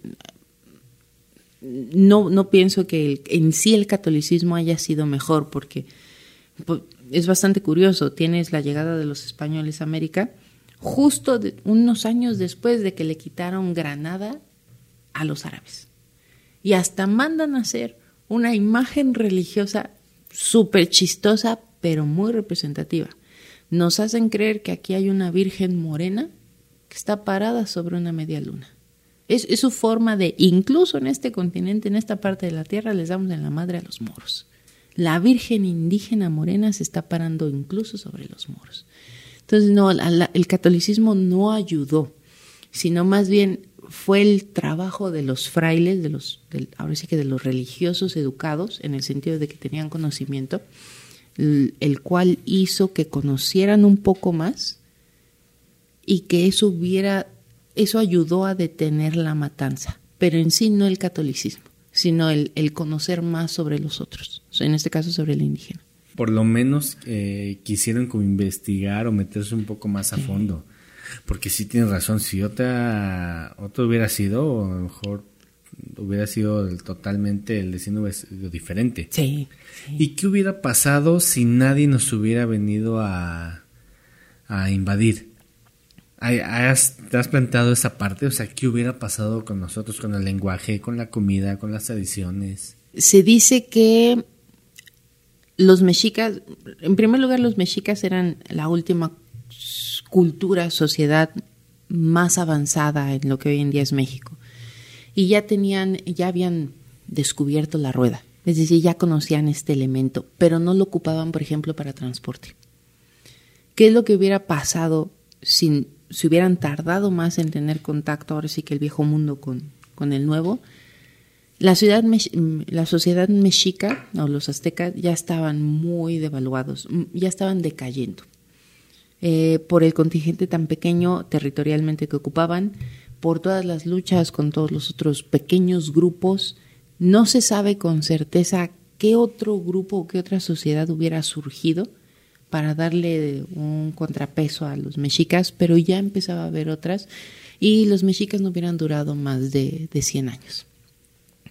no, no pienso que en sí el catolicismo haya sido mejor, porque es bastante curioso. Tienes la llegada de los españoles a América justo unos años después de que le quitaron Granada a los árabes. Y hasta mandan a hacer una imagen religiosa súper chistosa, pero muy representativa. Nos hacen creer que aquí hay una Virgen morena que está parada sobre una media luna. Es, su forma de, incluso en este continente, en esta parte de la tierra, les damos en la madre a los moros. La Virgen indígena morena se está parando incluso sobre los moros. Entonces, no, el catolicismo no ayudó, sino más bien fue el trabajo de los frailes, de los, ahora sí que de los religiosos educados, en el sentido de que tenían conocimiento, el, cual hizo que conocieran un poco más y que eso hubiera, eso ayudó a detener la matanza, pero en sí no el catolicismo sino el, el conocer más sobre los otros, en este caso sobre el indígena. Por lo menos eh, quisieron como investigar o meterse un poco más a fondo, porque sí tienes razón, si otra, otro hubiera sido, a lo mejor hubiera sido totalmente, el destino sido diferente. Sí, ¿Y qué hubiera pasado si nadie nos hubiera venido a, a invadir? ¿Has, ¿Te has planteado esa parte? O sea, ¿qué hubiera pasado con nosotros, con el lenguaje, con la comida, con las tradiciones? Se dice que los mexicas, en primer lugar, los mexicas eran la última cultura, sociedad más avanzada en lo que hoy en día es México. Y ya tenían, ya habían descubierto la rueda. Es decir, ya conocían este elemento, pero no lo ocupaban, por ejemplo, para transporte. ¿Qué es lo que hubiera pasado sin si hubieran tardado más en tener contacto, ahora sí que el viejo mundo con, con el nuevo, la, ciudad, la sociedad mexica o los aztecas ya estaban muy devaluados, ya estaban decayendo. Eh, por el contingente tan pequeño territorialmente que ocupaban, por todas las luchas con todos los otros pequeños grupos, no se sabe con certeza qué otro grupo o qué otra sociedad hubiera surgido para darle un contrapeso a los mexicas, pero ya empezaba a haber otras y los mexicas no hubieran durado más de, de 100 años.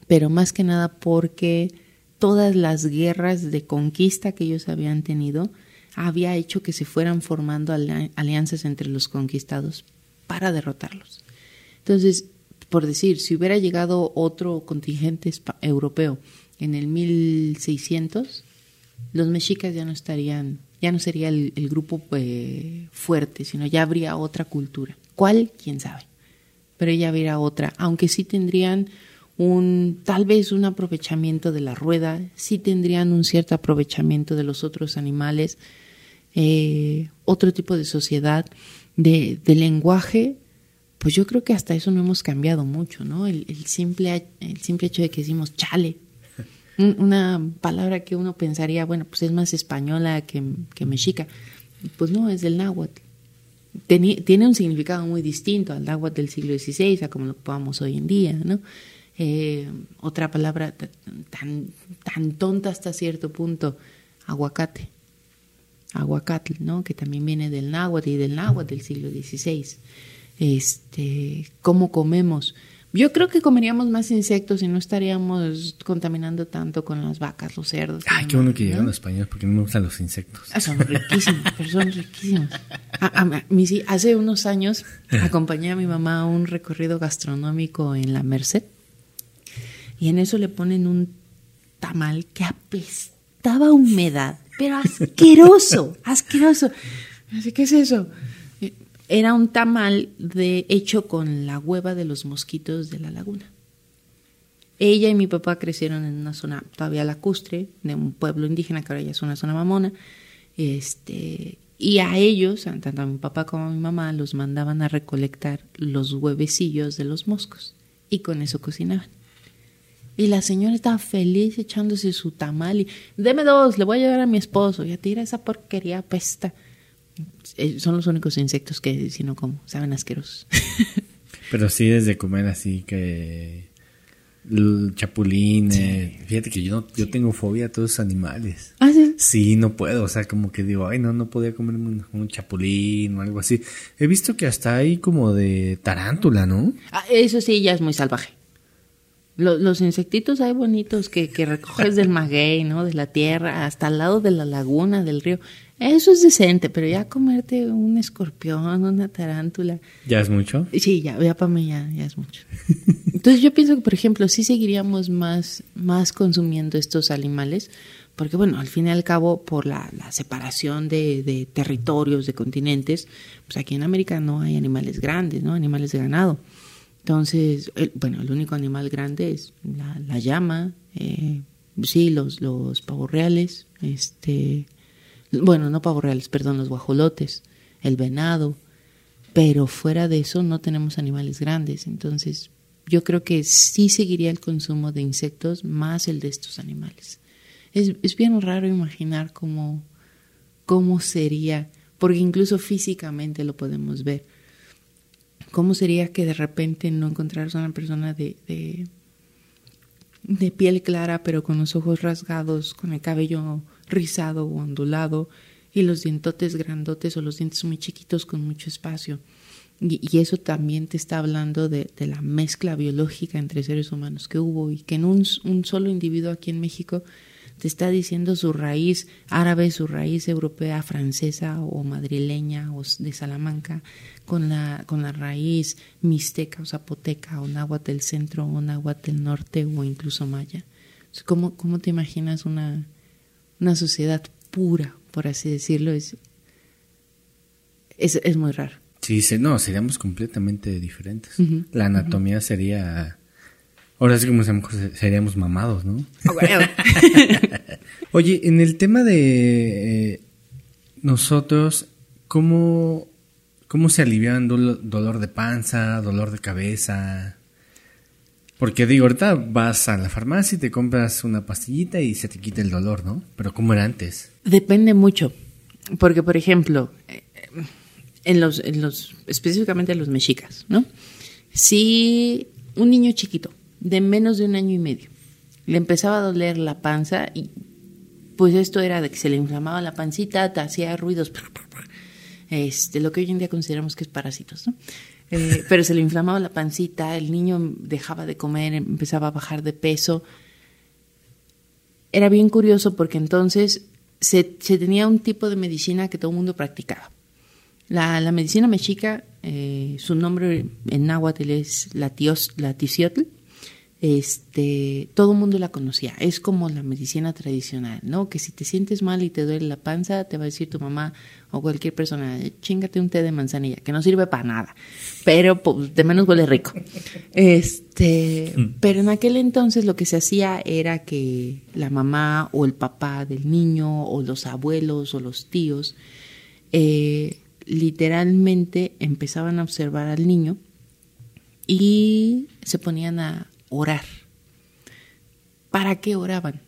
Pero más que nada porque todas las guerras de conquista que ellos habían tenido había hecho que se fueran formando alianzas entre los conquistados para derrotarlos. Entonces, por decir, si hubiera llegado otro contingente europeo en el 1600, los mexicas ya no estarían ya no sería el, grupo eh, fuerte, sino ya habría otra cultura. ¿Cuál? ¿Quién sabe? Pero ya habría otra, aunque sí tendrían un tal vez un aprovechamiento de la rueda, sí tendrían un cierto aprovechamiento de los otros animales, eh, otro tipo de sociedad, de, lenguaje, pues yo creo que hasta eso no hemos cambiado mucho, ¿no? El, el, simple, el simple hecho de que decimos chale, una palabra que uno pensaría, bueno, pues es más española que, mexica. Pues no, es del náhuatl. tiene un significado muy distinto al náhuatl del siglo XVI, a como lo ocupamos hoy en día, ¿no? Eh, otra palabra tan, tan tonta hasta cierto punto, aguacate. Aguacatl, ¿no? Que también viene del náhuatl y del náhuatl del siglo XVI. Este, ¿Cómo comemos? Yo creo que comeríamos más insectos y no estaríamos contaminando tanto con las vacas, los cerdos. Ay, qué bueno que llegaron los españoles porque no me gustan los insectos. Ah, son riquísimos, pero son riquísimos. hace unos años acompañé a mi mamá a un recorrido gastronómico en la Merced y en eso le ponen un tamal que apestaba humedad, pero asqueroso, asqueroso. Así, ¿qué es eso? Era un tamal de, hecho con la hueva de los mosquitos de la laguna. Ella y mi papá crecieron en una zona todavía lacustre, de un pueblo indígena que ahora ya es una zona mamona. Este, y a ellos, tanto a mi papá como a mi mamá, los mandaban a recolectar los huevecillos de los moscos. Y con eso cocinaban. Y la señora estaba feliz echándose su tamal y, deme dos, le voy a llevar a mi esposo. Ya tira esa porquería pesta. Eh, son los únicos insectos que si no como, saben asquerosos. Pero sí desde comer así que chapulín, fíjate que yo yo tengo fobia a todos esos animales. ¿Ah, sí? Sí, no puedo, o sea, como que digo, ay, no, no podía comer un, chapulín o algo así. He visto que hasta hay como de tarántula, ¿no? Ah, eso sí, ya es muy salvaje. Los, los insectitos hay bonitos que, que recoges del maguey, ¿no? De la tierra, hasta al lado de la laguna, del río. Eso es decente, pero ya comerte un escorpión, una tarántula. ¿Ya es mucho? Sí, ya, ya para mí ya, ya es mucho. Entonces yo pienso que, por ejemplo, sí seguiríamos más, más consumiendo estos animales, porque bueno, al fin y al cabo, por la, la separación de, de, territorios, de continentes, pues aquí en América no hay animales grandes, ¿no? Animales de ganado. Entonces, bueno, el único animal grande es la, llama, eh, sí, los, los pavos reales, este, bueno, no pavos reales, perdón, los guajolotes, el venado, pero fuera de eso no tenemos animales grandes, entonces yo creo que sí seguiría el consumo de insectos más el de estos animales. Es, es bien raro imaginar cómo, cómo sería, porque incluso físicamente lo podemos ver. ¿Cómo sería que de repente no encontraras a una persona de, de, de piel clara, pero con los ojos rasgados, con el cabello rizado o ondulado, y los dientotes grandotes o los dientes muy chiquitos con mucho espacio. Y, eso también te está hablando de, la mezcla biológica entre seres humanos que hubo y que en un, un, solo individuo aquí en México te está diciendo su raíz árabe, su raíz europea, francesa o madrileña o de Salamanca, con la, con la raíz mixteca o zapoteca o náhuatl del centro o náhuatl del norte o incluso maya. ¿Cómo, cómo te imaginas una, una sociedad pura, por así decirlo, es, es, muy raro. Sí, no, seríamos completamente diferentes. La anatomía sería... Ahora sí como seríamos mamados, ¿no? Ah, Oye, en el tema de eh, nosotros, ¿cómo, ¿cómo se alivian dolor de panza, dolor de cabeza? Porque digo, ahorita vas a la farmacia y te compras una pastillita y se te quita el dolor, ¿no? Pero ¿cómo era antes? Depende mucho. Porque, por ejemplo, eh, en los, en los específicamente en los mexicas, ¿no? Si un niño chiquito, de menos de un año y medio, le empezaba a doler la panza y pues esto era de que se le inflamaba la pancita, te hacía ruidos, este, lo que hoy en día consideramos que es parásitos, ¿no? Eh, pero se le inflamaba la pancita, el niño dejaba de comer, empezaba a bajar de peso. Era bien curioso porque entonces se, tenía un tipo de medicina que todo el mundo practicaba. La, medicina mexica, eh, su nombre en náhuatl es la, este, todo el mundo la conocía. Es como la medicina tradicional, ¿no? Que si te sientes mal y te duele la panza, te va a decir tu mamá o cualquier persona, chingate un té de manzanilla, que no sirve para nada, pero pues, de menos huele rico. Este, mm. pero en aquel entonces lo que se hacía era que la mamá o el papá del niño o los abuelos o los tíos eh, literalmente empezaban a observar al niño y se ponían a orar. ¿Para qué oraban?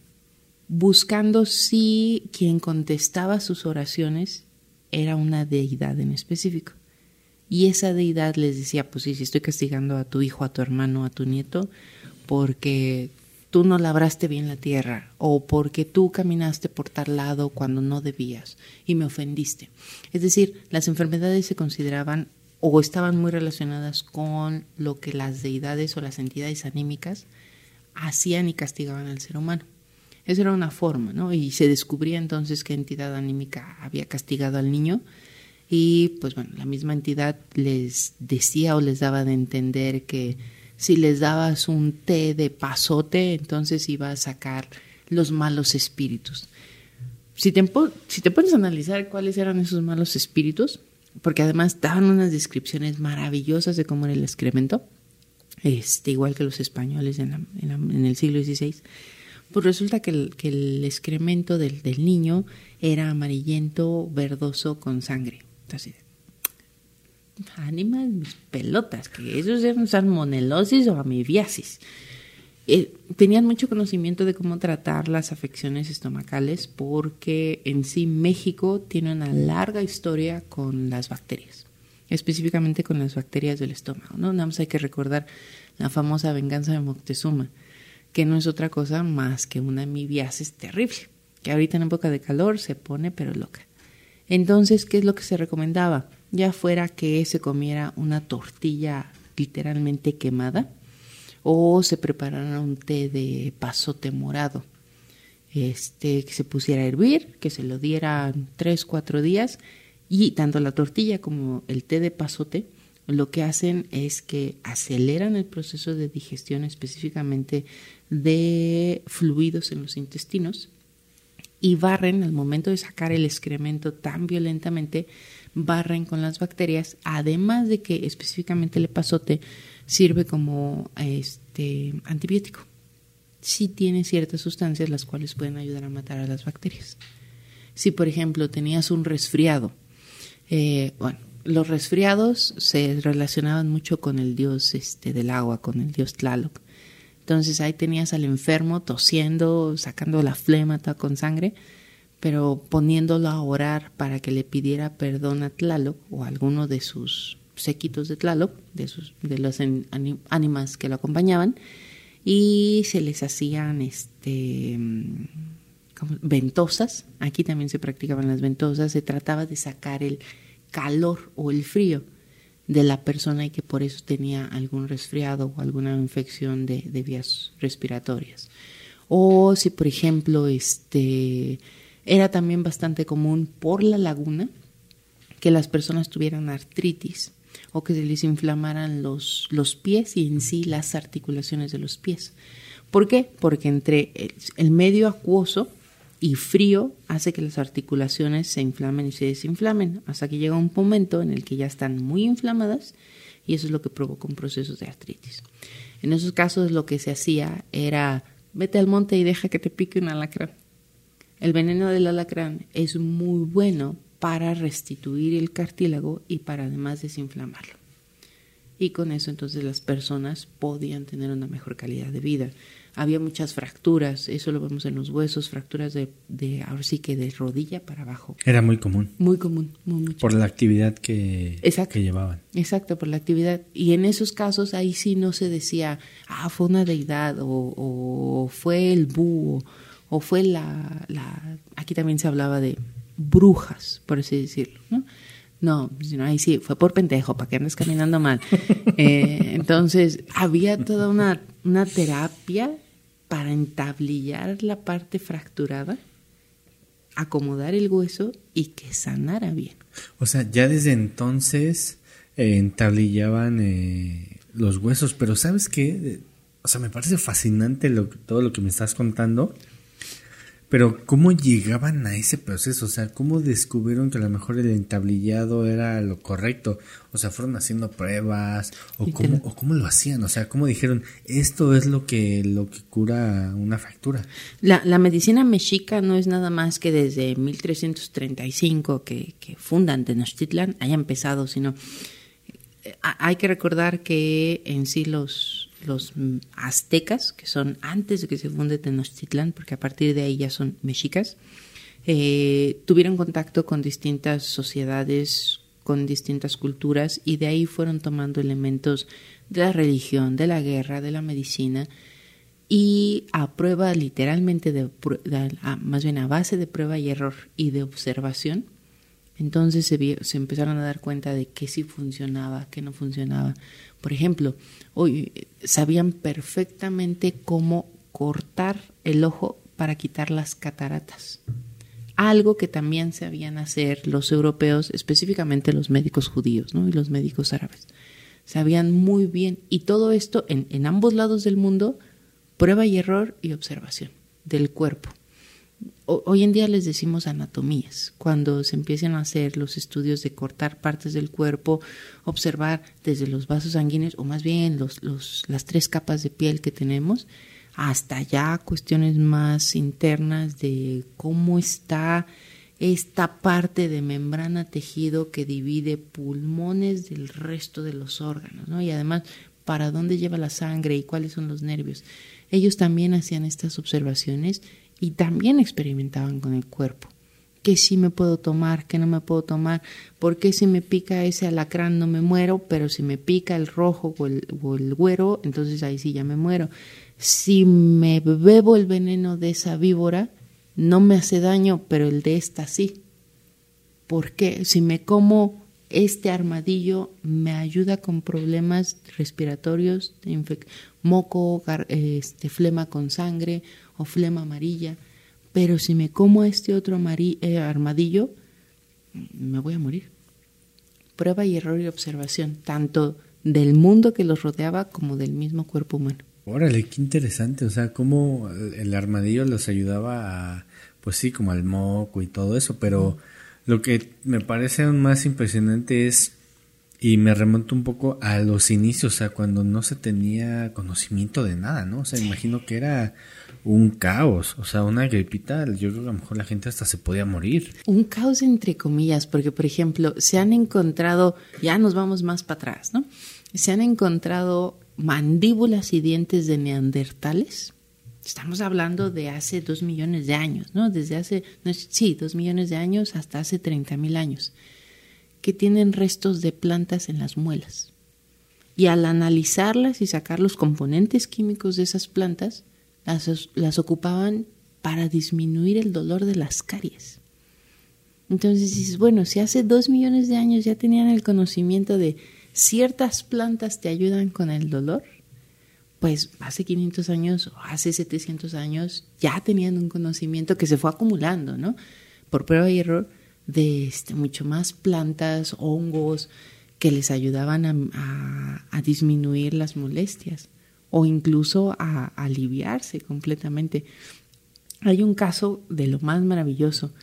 Buscando si quien contestaba sus oraciones era una deidad en específico. Y esa deidad les decía, pues sí, si estoy castigando a tu hijo, a tu hermano, a tu nieto, porque tú no labraste bien la tierra o porque tú caminaste por tal lado cuando no debías y me ofendiste. Es decir, las enfermedades se consideraban o estaban muy relacionadas con lo que las deidades o las entidades anímicas hacían y castigaban al ser humano. Esa era una forma, ¿no? Y se descubría entonces qué entidad anímica había castigado al niño y pues bueno, la misma entidad les decía o les daba de entender que si les dabas un té de pasote, entonces iba a sacar los malos espíritus. Si te, si te pones a analizar cuáles eran esos malos espíritus, porque además daban unas descripciones maravillosas de cómo era el excremento, este, igual que los españoles en, el siglo XVI, pues resulta que el, excremento del, niño era amarillento, verdoso, con sangre. Entonces, ánimas, mis pelotas, que esos eran salmonelosis o amibiasis. Eh, tenían mucho conocimiento de cómo tratar las afecciones estomacales porque en sí México tiene una larga historia con las bacterias, específicamente con las bacterias del estómago. ¿no? Nada más hay que recordar la famosa venganza de Moctezuma, que no es otra cosa más que una amibiasis terrible, que ahorita en época de calor se pone pero loca. Entonces, ¿qué es lo que se recomendaba? Ya fuera que se comiera una tortilla literalmente quemada, o se preparara un té de pasote morado, este, que se pusiera a hervir, que se lo diera tres, cuatro días y tanto la tortilla como el té de pasote lo que hacen es que aceleran el proceso de digestión específicamente de fluidos en los intestinos y barren al momento de sacar el excremento tan violentamente, barren con las bacterias, además de que específicamente el epazote sirve como este antibiótico. Sí tiene ciertas sustancias las cuales pueden ayudar a matar a las bacterias. Si, por ejemplo, tenías un resfriado, eh, bueno, los resfriados se relacionaban mucho con el dios este, del agua, con el dios Tlaloc. Entonces ahí tenías al enfermo tosiendo, sacando la flema con sangre, pero poniéndolo a orar para que le pidiera perdón a Tlaloc o alguno de sus séquitos de Tlaloc, de, sus, de los ánimas que lo acompañaban, y se les hacían este ventosas, aquí también se practicaban las ventosas, se trataba de sacar el calor o el frío de la persona y que por eso tenía algún resfriado o alguna infección de, vías respiratorias. O si, por ejemplo, este, era también bastante común por la laguna que las personas tuvieran artritis o que se les inflamaran los, los pies y en sí las articulaciones de los pies. ¿Por qué? Porque entre el medio acuoso y frío hace que las articulaciones se inflamen y se desinflamen hasta que llega un momento en el que ya están muy inflamadas y eso es lo que provoca un proceso de artritis. En esos casos lo que se hacía era vete al monte y deja que te pique un alacrán. El veneno del alacrán es muy bueno para restituir el cartílago y para además desinflamarlo. Y con eso entonces las personas podían tener una mejor calidad de vida había muchas fracturas, eso lo vemos en los huesos, fracturas de, de ahora sí que de rodilla para abajo. Era muy común. Muy común, muy mucho. Por la actividad que, que llevaban. Exacto, por la actividad. Y en esos casos ahí sí no se decía, ah, fue una deidad o, o fue el búho o fue la, la... Aquí también se hablaba de brujas, por así decirlo, ¿no? No, ahí sí, fue por pendejo, para que andes caminando mal. Eh, entonces, había toda una, una terapia para entablillar la parte fracturada, acomodar el hueso y que sanara bien. O sea, ya desde entonces eh, entablillaban eh, los huesos, pero ¿sabes qué? O sea, me parece fascinante lo, todo lo que me estás contando. Pero ¿cómo llegaban a ese proceso? O sea, ¿cómo descubrieron que a lo mejor el entablillado era lo correcto? O sea, ¿fueron haciendo pruebas? ¿O, cómo, o cómo lo hacían? O sea, ¿cómo dijeron, esto es lo que, lo que cura una fractura? La, la medicina mexica no es nada más que desde 1335 que, que fundan Tenochtitlan haya empezado, sino eh, hay que recordar que en sí los los aztecas, que son antes de que se funde Tenochtitlán, porque a partir de ahí ya son mexicas, eh, tuvieron contacto con distintas sociedades, con distintas culturas, y de ahí fueron tomando elementos de la religión, de la guerra, de la medicina, y a prueba literalmente de, más bien a base de prueba y error y de observación, entonces se, se empezaron a dar cuenta de que sí funcionaba, que no funcionaba. Por ejemplo, hoy sabían perfectamente cómo cortar el ojo para quitar las cataratas. Algo que también sabían hacer los europeos, específicamente los médicos judíos y los médicos árabes. Sabían muy bien. Y todo esto en, en ambos lados del mundo, prueba y error y observación del cuerpo hoy en día les decimos anatomías, cuando se empiezan a hacer los estudios de cortar partes del cuerpo, observar desde los vasos sanguíneos, o más bien los, los, las tres capas de piel que tenemos, hasta ya cuestiones más internas de cómo está esta parte de membrana tejido que divide pulmones del resto de los órganos, ¿no? Y además, para dónde lleva la sangre y cuáles son los nervios. Ellos también hacían estas observaciones y también experimentaban con el cuerpo. ¿Qué sí me puedo tomar? ¿Qué no me puedo tomar? ¿Por qué si me pica ese alacrán no me muero? Pero si me pica el rojo o el, o el güero, entonces ahí sí ya me muero. Si me bebo el veneno de esa víbora, no me hace daño, pero el de esta sí. ¿Por qué? Si me como este armadillo, me ayuda con problemas respiratorios, moco, este, flema con sangre o flema amarilla, pero si me como este otro eh, armadillo, me voy a morir. Prueba y error y observación, tanto del mundo que los rodeaba como del mismo cuerpo humano. Órale, qué interesante, o sea, cómo el armadillo los ayudaba a, pues sí, como al moco y todo eso, pero Lo que me parece aún más impresionante es, y me remonto un poco a los inicios, o sea, cuando no se tenía conocimiento de nada, ¿no? O sea, imagino que era un caos, o sea, una gripita, yo creo que a lo mejor la gente hasta se podía morir. Un caos entre comillas, porque por ejemplo, se han encontrado, ya nos vamos más para atrás, ¿no? Se han encontrado mandíbulas y dientes de neandertales. Estamos hablando de hace dos millones de años, ¿no? Desde hace, sí, dos millones de años hasta hace treinta mil años, que tienen restos de plantas en las muelas. Y al analizarlas y sacar los componentes químicos de esas plantas, las, ocupaban para disminuir el dolor de las caries. Entonces dices, bueno, si hace dos millones de años ya tenían el conocimiento de ciertas plantas te ayudan con el dolor, pues hace 500 años o hace 700 años ya tenían un conocimiento que se fue acumulando, ¿no? Por prueba y error de este, mucho más plantas, hongos que les ayudaban a disminuir las molestias o incluso a, aliviarse completamente. Hay un caso de lo más maravilloso,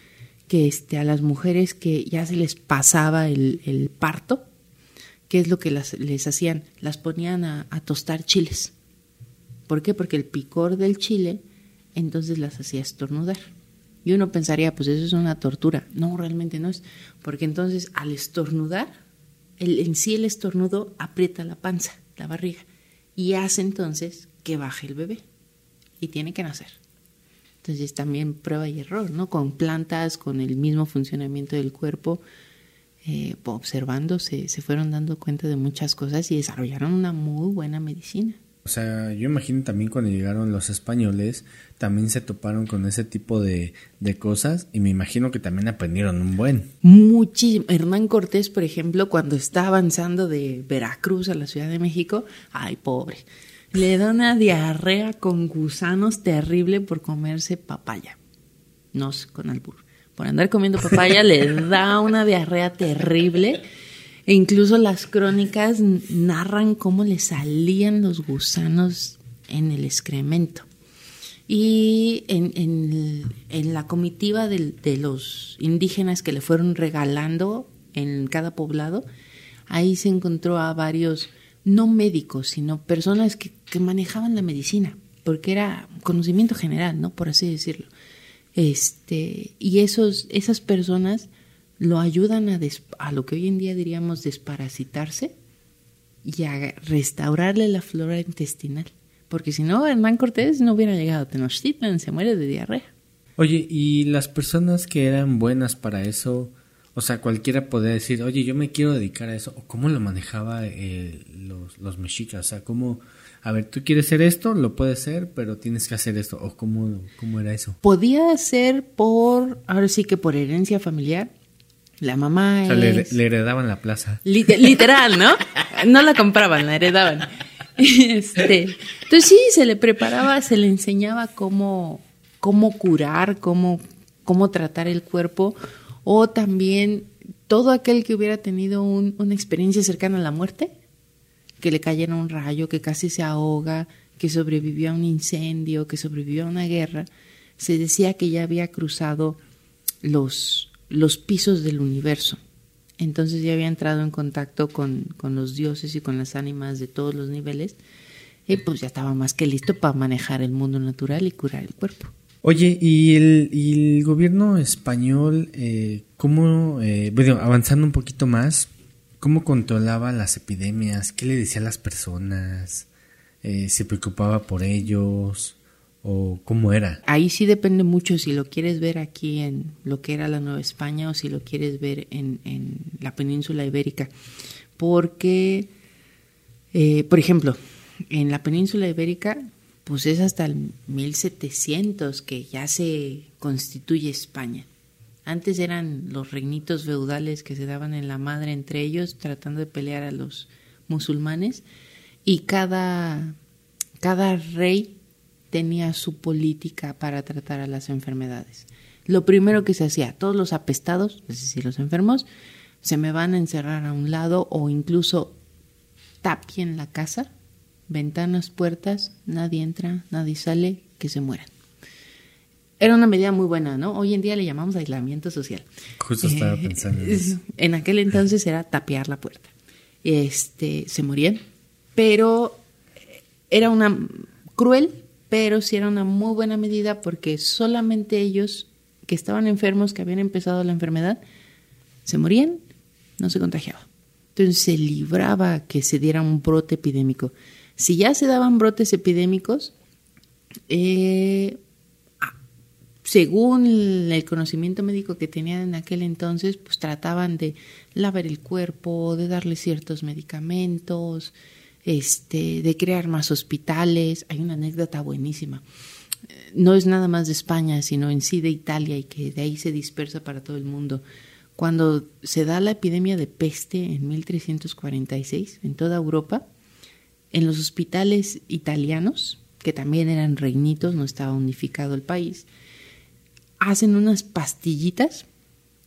que este, a las mujeres que ya se les pasaba el, parto, ¿qué es lo que les hacían? Las ponían a, a, tostar chiles. ¿Por qué? Porque el picor del chile entonces las hacía estornudar. Y uno pensaría, pues eso es una tortura. No, realmente no es. Porque entonces al estornudar, el, en sí el estornudo aprieta la panza, la barriga y hace entonces que baje el bebé y tiene que nacer. Entonces también prueba y error, ¿no? Con plantas, con el mismo funcionamiento del cuerpo, eh, observando, se, se fueron dando cuenta de muchas cosas y desarrollaron una muy buena medicina. O sea, yo imagino también cuando llegaron los españoles, también se toparon con ese tipo de, de cosas y me imagino que también aprendieron un buen. Muchísimo. Hernán Cortés, por ejemplo, cuando está avanzando de Veracruz a la Ciudad de México, ay, pobre, le da una diarrea con gusanos terrible por comerse papaya. No sé, con albur. Por andar comiendo papaya le da una diarrea terrible e incluso las crónicas narran cómo le salían los gusanos en el excremento. Y en, en, la comitiva de, de, los indígenas que le fueron regalando en cada poblado, ahí se encontró a varios, no médicos, sino personas que, que manejaban la medicina, porque era conocimiento general, ¿no? Por así decirlo. Este, y esos, esas personas lo ayudan a, a lo que hoy en día diríamos desparasitarse y a restaurarle la flora intestinal. Porque si no, Hernán Cortés no hubiera llegado a Tenochtitlan, se muere de diarrea. Oye, ¿y las personas que eran buenas para eso? O sea, cualquiera podía decir, oye, yo me quiero dedicar a eso. ¿O cómo lo manejaba eh, los, los mexicas? O sea, ¿cómo, a ver, tú quieres ser esto, lo puedes ser, pero tienes que hacer esto? ¿O cómo, cómo era eso? Podía ser por, ahora sí que por herencia familiar, la mamá o sea, le, heredaban la plaza. literal, ¿no? No la compraban, la heredaban. Este, entonces sí, se le preparaba, se le enseñaba cómo, cómo curar, cómo, cómo tratar el cuerpo, o también todo aquel que hubiera tenido una experiencia cercana a la muerte, que le cayera un rayo, que casi se ahoga, que sobrevivió a un incendio, que sobrevivió a una guerra, se decía que ya había cruzado los, los pisos del universo. Entonces ya había entrado en contacto con, con los dioses y con las ánimas de todos los niveles y pues ya estaba más que listo para manejar el mundo natural y curar el cuerpo. Oye, ¿y el, el gobierno español, eh, cómo, eh, bueno, avanzando un poquito más, cómo controlaba las epidemias? ¿Qué le decía a las personas? Eh, ¿Se preocupaba por ellos? O cómo era? Ahí sí depende mucho si lo quieres ver aquí en lo que era la Nueva España o si lo quieres ver en, en la península ibérica. Porque, eh, por ejemplo, en la península ibérica, pues es hasta el 1700 que ya se constituye España. Antes eran los reinitos feudales que se daban en la madre entre ellos tratando de pelear a los musulmanes y cada, cada rey tenía su política para tratar a las enfermedades. Lo primero que se hacía, todos los apestados, es decir, los enfermos, se me van a encerrar a un lado o incluso tapien la casa, ventanas, puertas, nadie entra, nadie sale, que se mueran. era una medida muy buena, ¿no? Hoy en día le llamamos aislamiento social. Justo estaba pensando en eso. En aquel entonces era tapiar la puerta. Este, se morían, pero era una cruel, pero sí era una muy buena medida porque solamente ellos que estaban enfermos, que habían empezado la enfermedad, se morían, no se contagiaba. Entonces se libraba que se diera un brote epidémico. Si ya se daban brotes epidémicos, eh, según el conocimiento médico que tenían en aquel entonces, pues trataban de lavar el cuerpo, de darle ciertos medicamentos, este, de crear más hospitales. Hay una anécdota buenísima. No es nada más de España, sino en sí de Italia y que de ahí se dispersa para todo el mundo. Cuando se da la epidemia de peste en 1346 en toda Europa, en los hospitales italianos, que también eran reinitos, no estaba unificado el país, hacen unas pastillitas,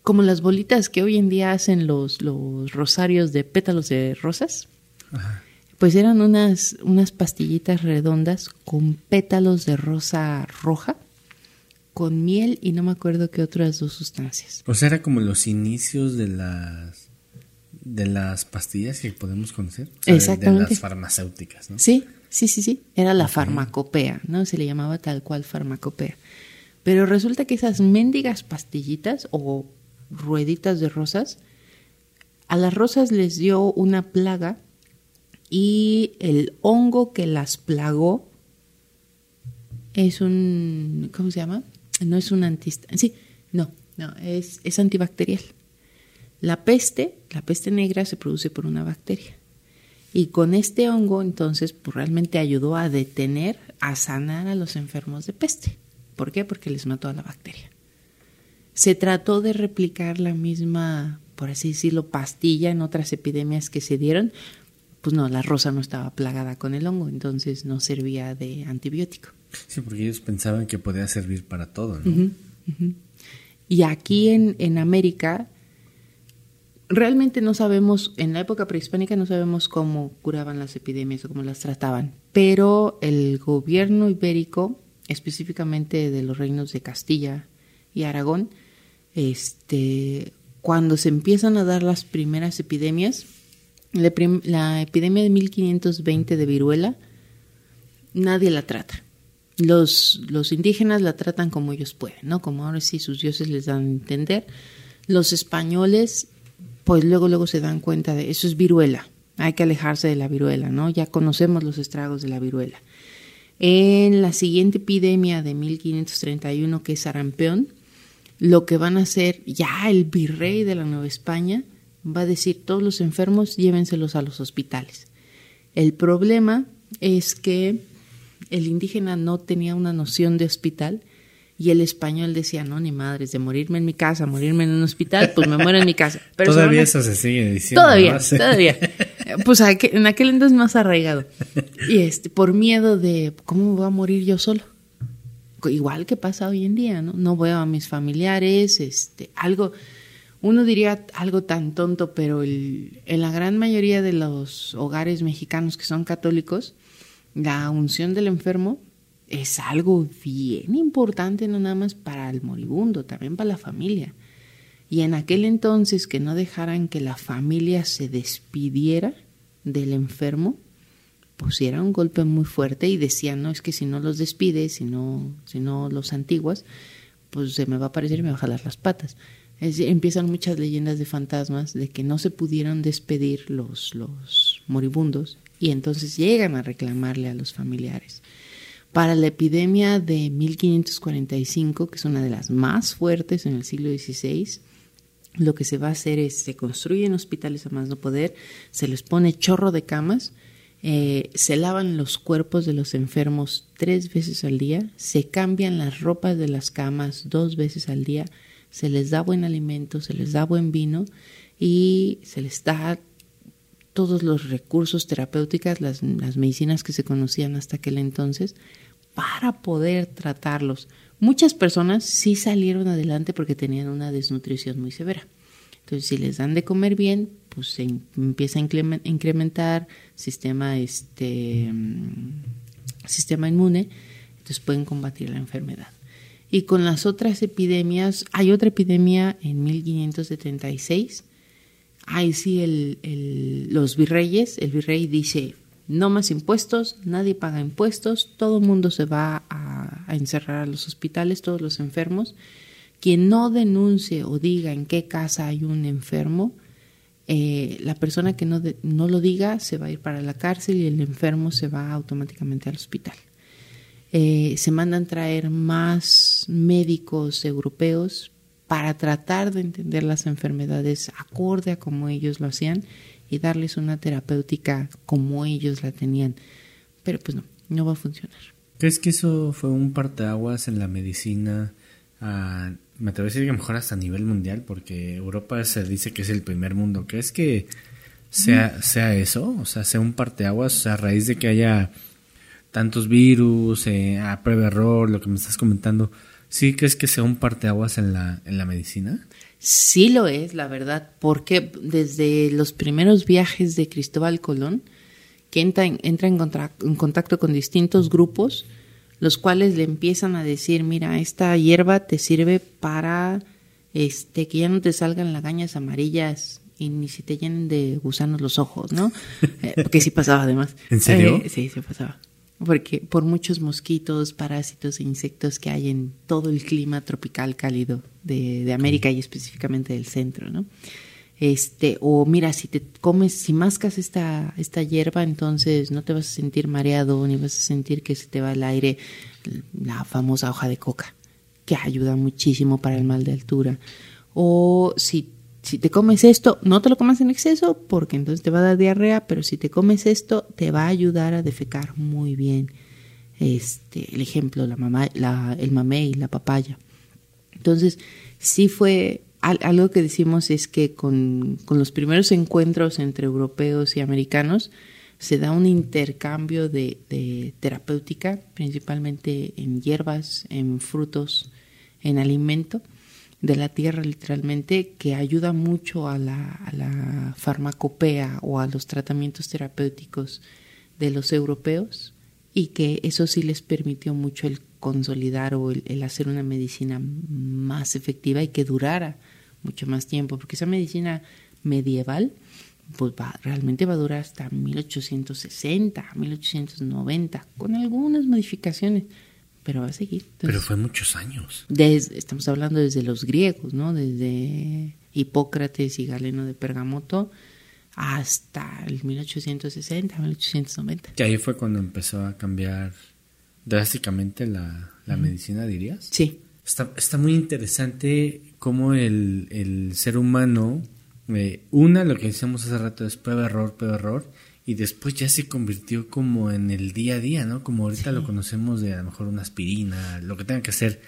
como las bolitas que hoy en día hacen los, los rosarios de pétalos de rosas. Pues eran unas, unas pastillitas redondas con pétalos de rosa roja, con miel y no me acuerdo qué otras dos sustancias. O sea, era como los inicios de las de las pastillas que podemos conocer. Exactamente. De, las farmacéuticas, ¿no? Sí, sí, sí, sí. Era la farmacopea, ¿no? Se le llamaba tal cual farmacopea. Pero resulta que esas mendigas pastillitas o rueditas de rosas, a las rosas les dio una plaga y el hongo que las plagó es un, ¿cómo se llama? No es un antista, sí, no, no, es, es antibacterial. La peste, la peste negra se produce por una bacteria. Y con este hongo entonces pues, realmente ayudó a detener, a sanar a los enfermos de peste. ¿Por qué? Porque les mató a la bacteria. Se trató de replicar la misma, por así decirlo, pastilla en otras epidemias que se dieron. Pues no, la rosa no estaba plagada con el hongo, entonces no servía de antibiótico. Sí, porque ellos pensaban que podía servir para todo, ¿no? Y aquí en, en América, realmente no sabemos, en la época prehispánica no sabemos cómo curaban las epidemias o cómo las trataban, pero el gobierno ibérico específicamente de los reinos de Castilla y Aragón, este, cuando se empiezan a dar las primeras epidemias, la, epidemia de 1520 de viruela, nadie la trata. Los, los indígenas la tratan como ellos pueden, ¿no? Como ahora sí sus dioses les dan a entender. Los españoles, pues luego, luego se dan cuenta de eso es viruela, hay que alejarse de la viruela, ¿no? Ya conocemos los estragos de la viruela. En la siguiente epidemia de 1531, que es sarampión, lo que van a hacer ya el virrey de la Nueva España va a decir todos los enfermos llévenselos a los hospitales. El problema es que el indígena no tenía una noción de hospital y el español decía, no, ni madres, de morirme en mi casa, morirme en un hospital, pues me muero en mi casa. Pero todavía eso se sigue diciendo. Todavía, todavía. Pues en aquel entonces más arraigado. Y este, por miedo de, ¿cómo me voy a morir yo solo? Igual que pasa hoy en día, ¿no? No veo a mis familiares, este, algo, uno diría algo tan tonto, pero el, en la gran mayoría de los hogares mexicanos que son católicos, la unción del enfermo es algo bien importante, no nada más para el moribundo, también para la familia. Y en aquel entonces que no dejaran que la familia se despidiera del enfermo, pues era un golpe muy fuerte y decían, no, es que si no los despides, si no, si no los antiguas, pues se me va a aparecer y me va a jalar las patas. Empiezan muchas leyendas de fantasmas de que no se pudieron despedir los, moribundos y entonces llegan a reclamarle a los familiares. Para la epidemia de 1545, que es una de las más fuertes en el siglo XVI, lo que se va a hacer es, se construyen hospitales a más no poder, se les pone chorro de camas, eh, se lavan los cuerpos de los enfermos tres veces al día, se cambian las ropas de las camas dos veces al día, se les da buen alimento, se les da buen vino y se les da todos los recursos terapéuticos, las, medicinas que se conocían hasta aquel entonces, para poder tratarlos. Muchas personas sí salieron adelante porque tenían una desnutrición muy severa. Entonces, si les dan de comer bien, pues se empieza a incrementar sistema, este, mm, sistema inmune, entonces pueden combatir la enfermedad. Y con las otras epidemias, hay otra epidemia en 1576. Ahí sí, el, los virreyes, el virrey dice, no más impuestos, nadie paga impuestos, todo el mundo se va a, encerrar a los hospitales, todos los enfermos. Quien no denuncie o diga en qué casa hay un enfermo, eh, la persona que no, no lo diga se va a ir para la cárcel y el enfermo se va automáticamente al hospital. Eh, se mandan traer más médicos europeos para tratar de entender las enfermedades acorde a como ellos lo hacían y darles una terapéutica como ellos la tenían. Pero pues no, no va a funcionar. ¿Crees que eso fue un parteaguas en la medicina? Uh, me atrevo a decir que mejor hasta a nivel mundial, porque Europa se dice que es el primer mundo. ¿Crees que sea, sea eso? O sea, sea un parteaguas, a raíz de que haya tantos virus, eh, a prueba error, lo que me estás comentando, ¿sí crees que sea un parteaguas en la, en la medicina? Sí lo es, la verdad, porque desde los primeros viajes de Cristóbal Colón, que entra, en, entra en, en contacto con distintos grupos, los cuales le empiezan a decir, mira, esta hierba te sirve para este que ya no te salgan lagañas amarillas y ni si te llenen de gusanos los ojos, ¿no? Eh, porque sí pasaba además. ¿En serio? Eh, sí, sí pasaba porque por muchos mosquitos, parásitos e insectos que hay en todo el clima tropical cálido de, de América y específicamente del centro, ¿no? Este, o mira, si te comes, si mascas esta, esta hierba, entonces no te vas a sentir mareado, ni vas a sentir que se te va el aire, la famosa hoja de coca, que ayuda muchísimo para el mal de altura. O si si te comes esto, no te lo comas en exceso porque entonces te va a dar diarrea, pero si te comes esto, te va a ayudar a defecar muy bien. Este, el ejemplo, la mamá, la, el mamey, la papaya. Entonces, sí fue algo que decimos es que con, con los primeros encuentros entre europeos y americanos se da un intercambio de, de terapéutica, principalmente en hierbas, en frutos, en alimento de la tierra literalmente que ayuda mucho a la, farmacopea o a los tratamientos terapéuticos de los europeos y que eso sí les permitió mucho el consolidar o el, hacer una medicina más efectiva y que durara mucho más tiempo, porque esa medicina medieval pues va, realmente va a durar hasta 1860, 1890, con algunas modificaciones, pero va a seguir. pero fue muchos años. Desde, estamos hablando desde los griegos, ¿no? Desde Hipócrates y Galeno de Pergamoto hasta el 1860, 1890. Que ahí fue cuando empezó a cambiar drásticamente la, medicina, dirías. Sí. Está, está muy interesante cómo el, el ser humano, eh, una, lo que decíamos hace rato es prueba, error, prueba, error, y después ya se convirtió como en el día a día, ¿no? Como ahorita lo conocemos de a lo mejor una aspirina, lo que tenga que hacer,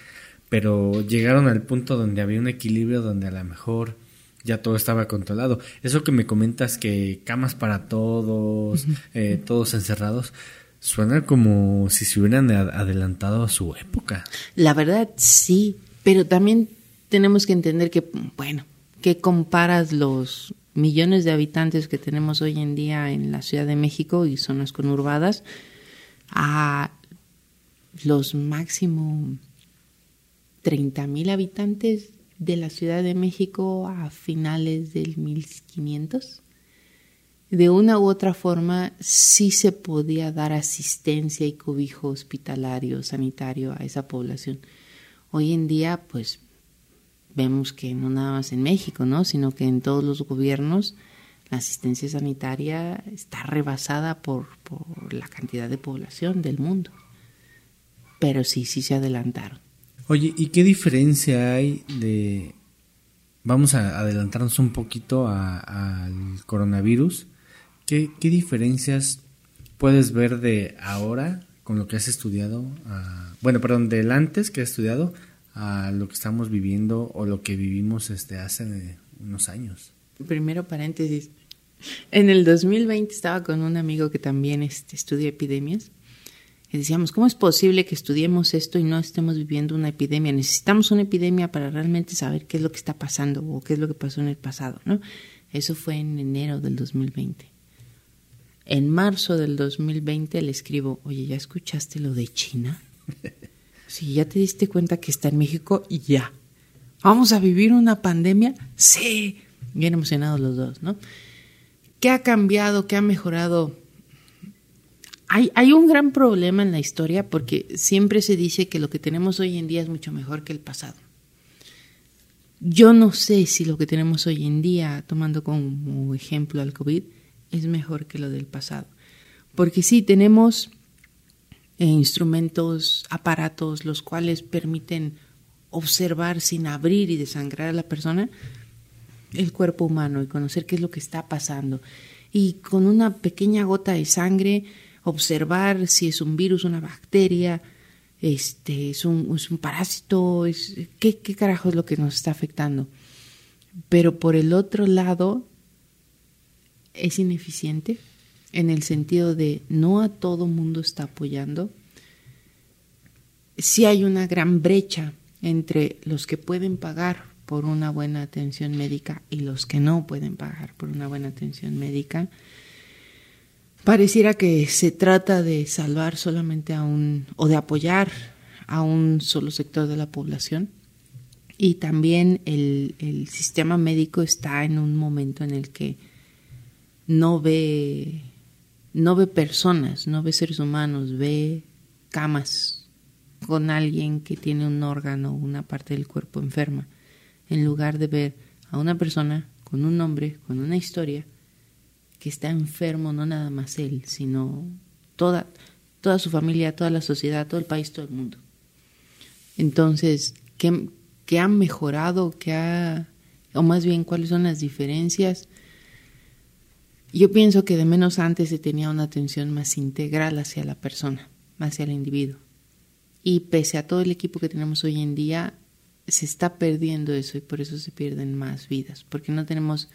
pero llegaron al punto donde había un equilibrio donde a lo mejor ya todo estaba controlado. Eso que me comentas que camas para todos, eh, todos encerrados, suena como si se hubieran adelantado a su época. La verdad sí, pero también tenemos que entender que, bueno, que comparas los millones de habitantes que tenemos hoy en día en la Ciudad de México y zonas conurbadas a los máximo 30 mil habitantes de la Ciudad de México a finales del 1500. De una u otra forma sí se podía dar asistencia y cobijo hospitalario, sanitario a esa población. Hoy en día, pues vemos que no nada más en México, ¿no? sino que en todos los gobiernos la asistencia sanitaria está rebasada por, por la cantidad de población del mundo. Pero sí, sí se adelantaron. Oye, ¿y qué diferencia hay de... Vamos a adelantarnos un poquito al coronavirus. ¿Qué, ¿Qué, diferencias puedes ver de ahora con lo que has estudiado? bueno, perdón, del antes que has estudiado a lo que estamos viviendo o lo que vivimos este hace unos años. Primero paréntesis. En el 2020 estaba con un amigo que también este, estudia epidemias y decíamos, ¿cómo es posible que estudiemos esto y no estemos viviendo una epidemia? Necesitamos una epidemia para realmente saber qué es lo que está pasando o qué es lo que pasó en el pasado, ¿no? Eso fue en enero del 2020. En marzo del 2020 le escribo, oye, ¿ya escuchaste lo de China? Si ya te diste cuenta que está en México, ya. ¿Vamos a vivir una pandemia? Sí. Bien emocionados los dos, ¿no? ¿Qué ha cambiado? ¿Qué ha mejorado? Hay, hay un gran problema en la historia porque siempre se dice que lo que tenemos hoy en día es mucho mejor que el pasado. Yo no sé si lo que tenemos hoy en día, tomando como ejemplo al COVID, es mejor que lo del pasado. Porque sí, tenemos eh, instrumentos, aparatos, los cuales permiten observar sin abrir y desangrar a la persona el cuerpo humano y conocer qué es lo que está pasando. Y con una pequeña gota de sangre, observar si es un virus, una bacteria, este, es un, es un parásito, es, ¿qué, ¿qué carajo es lo que nos está afectando? Pero por el otro lado, es ineficiente en el sentido de no a todo mundo está apoyando. Sí hay una gran brecha entre los que pueden pagar por una buena atención médica y los que no pueden pagar por una buena atención médica. Pareciera que se trata de salvar solamente a un o de apoyar a un solo sector de la población y también el, el sistema médico está en un momento en el que no ve no ve personas, no ve seres humanos, ve camas con alguien que tiene un órgano, una parte del cuerpo enferma, en lugar de ver a una persona con un nombre, con una historia, que está enfermo, no nada más él, sino toda, toda su familia, toda la sociedad, todo el país, todo el mundo. Entonces, ¿qué, qué ha mejorado? ¿Qué ha, o más bien, cuáles son las diferencias? Yo pienso que de menos antes se tenía una atención más integral hacia la persona, hacia el individuo. Y pese a todo el equipo que tenemos hoy en día, se está perdiendo eso y por eso se pierden más vidas, porque no tenemos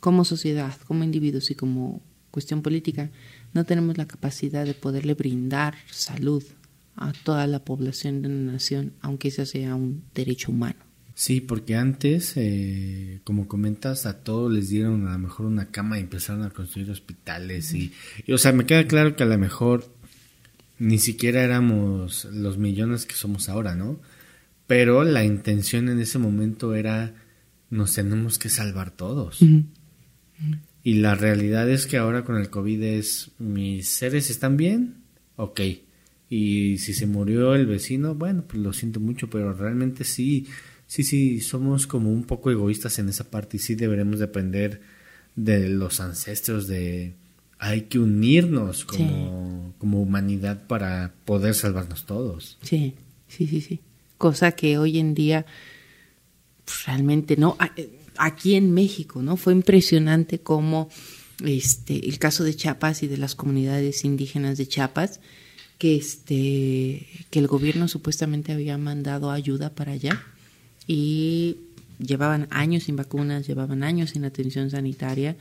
como sociedad, como individuos y como cuestión política, no tenemos la capacidad de poderle brindar salud a toda la población de una nación, aunque ese sea un derecho humano. Sí, porque antes, eh, como comentas, a todos les dieron a lo mejor una cama y empezaron a construir hospitales. y, o sea, me queda claro que a lo mejor ni siquiera éramos los millones que somos ahora, ¿no? Pero la intención en ese momento era, nos tenemos que salvar todos. Y la realidad es que ahora con el COVID es, mis seres están bien, ok. Y si se murió el vecino, bueno, pues lo siento mucho, pero realmente sí sí, sí, somos como un poco egoístas en esa parte y sí deberemos depender de los ancestros, de hay que unirnos como, como humanidad para poder salvarnos todos. Sí, sí, sí, sí. Cosa que hoy en día pues, realmente no. Aquí en México, ¿no? Fue impresionante cómo este, el caso de Chiapas y de las comunidades indígenas de Chiapas, que, este, que el gobierno supuestamente había mandado ayuda para allá y llevaban años sin vacunas, llevaban años sin atención sanitaria.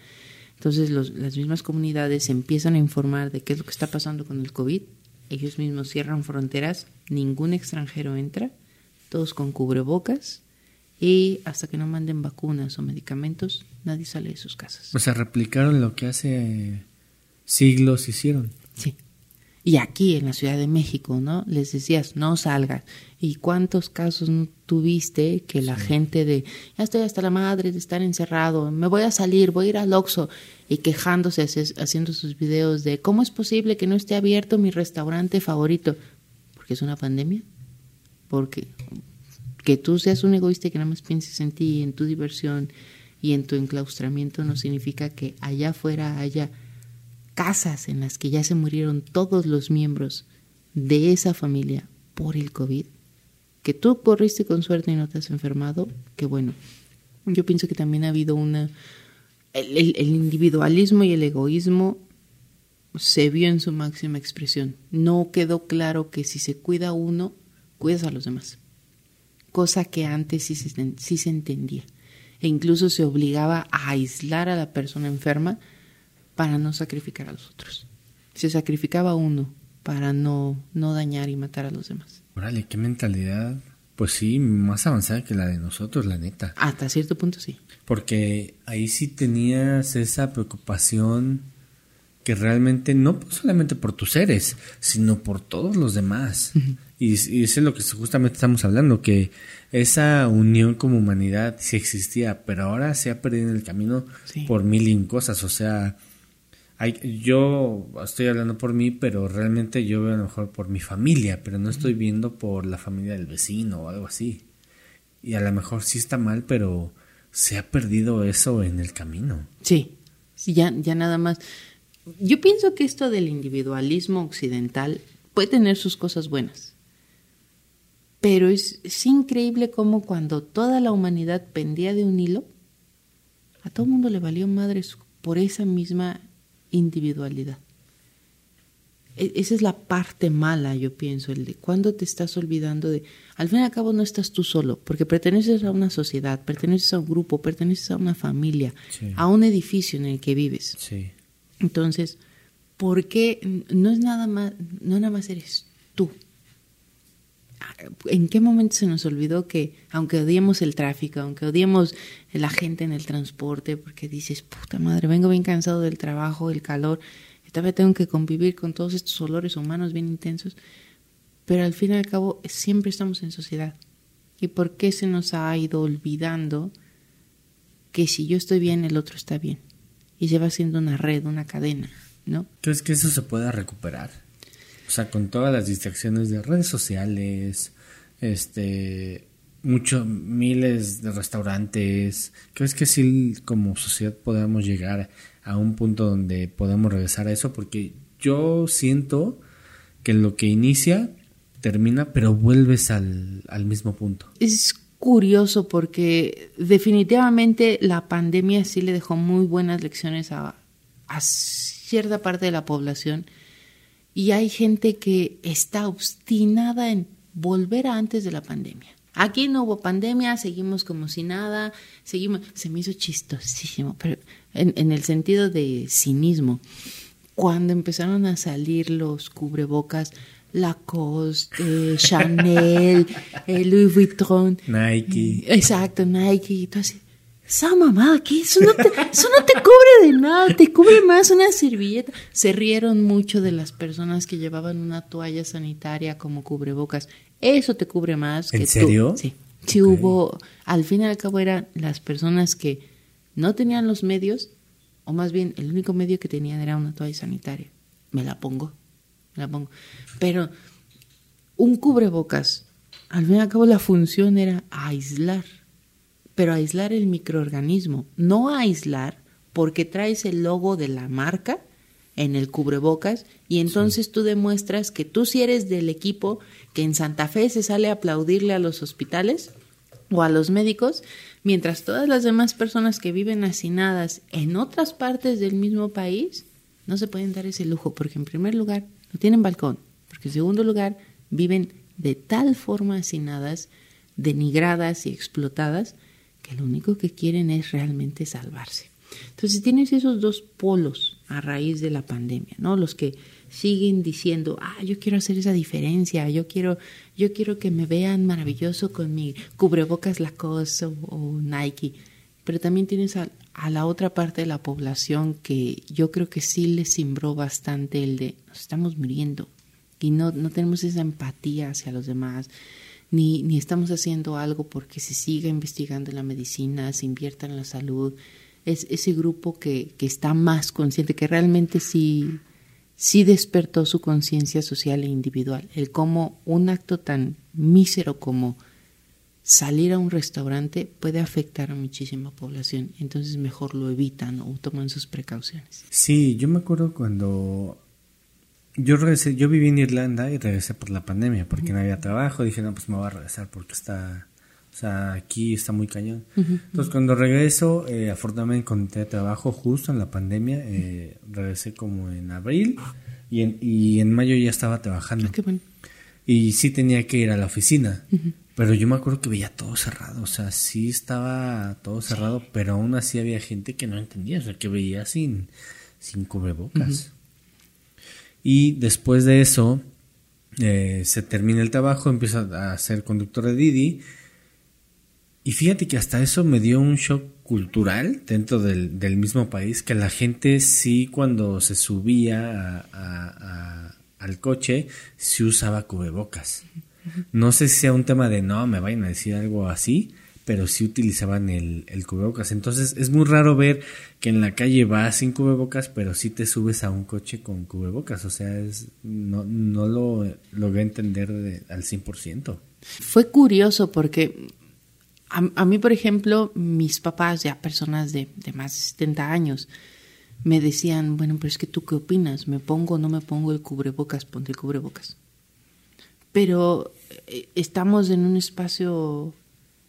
Entonces las mismas comunidades empiezan a informar de qué es lo que está pasando con el COVID. Ellos mismos cierran fronteras, ningún extranjero entra, todos con cubrebocas y hasta que no manden vacunas o medicamentos, nadie sale de sus casas. O sea, replicaron lo que hace siglos hicieron. Sí. Y aquí en la Ciudad de México, ¿no? Les decías, no salgas. ¿Y cuántos casos tuviste que la gente de, ya estoy hasta la madre de estar encerrado, me voy a salir, voy a ir al Oxxo y quejándose, haciendo sus videos de, ¿cómo es posible que no esté abierto mi restaurante favorito? Porque es una pandemia. Porque que tú seas un egoísta y que nada más pienses en ti, en tu diversión y en tu enclaustramiento no significa que allá afuera haya casas en las que ya se murieron todos los miembros de esa familia por el COVID, que tú corriste con suerte y no te has enfermado, que bueno, yo pienso que también ha habido una... El, individualismo y el egoísmo se vio en su máxima expresión. No quedó claro que si se cuida uno, cuidas a los demás. Cosa que antes sí se, sí se entendía. E incluso se obligaba a aislar a la persona enferma para no sacrificar a los otros. Se sacrificaba uno para no, no dañar y matar a los demás. Órale, qué mentalidad. Pues sí, más avanzada que la de nosotros, la neta. Hasta cierto punto sí. Porque ahí sí tenías esa preocupación que realmente no solamente por tus seres, sino por todos los demás. Y, y eso es lo que justamente estamos hablando, que esa unión como humanidad sí existía, pero ahora se ha perdido en el camino por mil y cosas. O sea, hay, yo estoy hablando por mí, pero realmente yo veo a lo mejor por mi familia, pero no estoy viendo por la familia del vecino o algo así. Y a lo mejor sí está mal, pero se ha perdido eso en el camino. Sí, sí ya, ya nada más. Yo pienso que esto del individualismo occidental puede tener sus cosas buenas. Pero es, es increíble cómo cuando toda la humanidad pendía de un hilo, a todo el mundo le valió madres por esa misma individualidad. E, esa es la parte mala, yo pienso, el de cuando te estás olvidando de, al fin y al cabo no estás tú solo, porque perteneces a una sociedad, perteneces a un grupo, perteneces a una familia, a un edificio en el que vives. Sí. Entonces, ¿por qué no es nada más, no nada más eres tú? ¿En qué momento se nos olvidó que, aunque odiemos el tráfico, aunque odiemos la gente en el transporte, porque dices, puta madre, vengo bien cansado del trabajo, del calor, todavía tengo que convivir con todos estos olores humanos bien intensos, pero al fin y al cabo siempre estamos en sociedad. ¿Y por qué se nos ha ido olvidando que si yo estoy bien, el otro está bien? Y se va haciendo una red, una cadena, ¿no? ¿Crees que eso se pueda recuperar? O sea, con todas las distracciones de redes sociales, este, muchos miles de restaurantes, ¿crees que sí como sociedad podamos llegar a un punto donde podemos regresar a eso? Porque yo siento que lo que inicia termina, pero vuelves al, al mismo punto. Es curioso porque definitivamente la pandemia sí le dejó muy buenas lecciones a, a cierta parte de la población y hay gente que está obstinada en volver a antes de la pandemia. Aquí no hubo pandemia, seguimos como si nada, seguimos, se me hizo chistosísimo, pero en, en el sentido de cinismo. Cuando empezaron a salir los cubrebocas, Lacoste, eh, Chanel, eh, Louis Vuitton, Nike. Exacto, Nike, y todo así esa mamada, ¿qué? Eso no, te, eso no te cubre de nada, te cubre más una servilleta. Se rieron mucho de las personas que llevaban una toalla sanitaria como cubrebocas. Eso te cubre más que ¿En serio? Sí. Sí hubo, al fin y al cabo eran las personas que no tenían los medios, o más bien el único medio que tenían era una toalla sanitaria. Me la pongo, me la pongo. Pero un cubrebocas, al fin y al cabo la función era aislar pero aislar el microorganismo, no aislar porque traes el logo de la marca en el cubrebocas y entonces tú demuestras que tú si eres del equipo que en Santa Fe se sale a aplaudirle a los hospitales o a los médicos, mientras todas las demás personas que viven hacinadas en otras partes del mismo país no se pueden dar ese lujo, porque en primer lugar no tienen balcón, porque en segundo lugar viven de tal forma hacinadas, denigradas y explotadas, que lo único que quieren es realmente salvarse. Entonces tienes esos dos polos a raíz de la pandemia, ¿no? Los que siguen diciendo, ah, yo quiero hacer esa diferencia, yo quiero, yo quiero que me vean maravilloso con mi cubrebocas Lacoste o, o Nike. Pero también tienes a, la otra parte de la población que yo creo que sí les cimbró bastante el de nos estamos muriendo y no, no tenemos esa empatía hacia los demás ni, ni estamos haciendo algo porque se siga investigando la medicina, se invierta en la salud. Es ese grupo que, que está más consciente, que realmente sí, sí despertó su conciencia social e individual. El cómo un acto tan mísero como salir a un restaurante puede afectar a muchísima población. Entonces mejor lo evitan o toman sus precauciones. Sí, yo me acuerdo cuando yo regresé, yo viví en Irlanda y regresé por la pandemia, porque no había trabajo, dije, no, pues me voy a regresar porque está, o sea, aquí está muy cañón. Entonces cuando regreso, eh, afortunadamente encontré trabajo justo en la pandemia, eh, regresé como en abril y en, y en mayo ya estaba trabajando. Ah, bueno. Y sí tenía que ir a la oficina, pero yo me acuerdo que veía todo cerrado, o sea, sí estaba todo cerrado, pero aún así había gente que no entendía, o sea, que veía sin, sin cubrebocas. Y después de eso, eh, se termina el trabajo, empieza a ser conductor de Didi. Y fíjate que hasta eso me dio un shock cultural dentro del, del mismo país, que la gente sí cuando se subía al coche, se usaba cubrebocas. No sé si sea un tema de no, me vayan a decir algo así, pero sí utilizaban el, cubrebocas. Entonces es muy raro ver que en la calle vas sin cubrebocas, pero sí te subes a un coche con cubrebocas. O sea, es, no, no lo logré entender de, al 100%. Fue curioso porque a, mí, por ejemplo, mis papás, ya personas de, de más de 70 años, me decían, bueno, pero es que tú qué opinas, me pongo o no me pongo el cubrebocas, ponte el cubrebocas. Pero eh, estamos en un espacio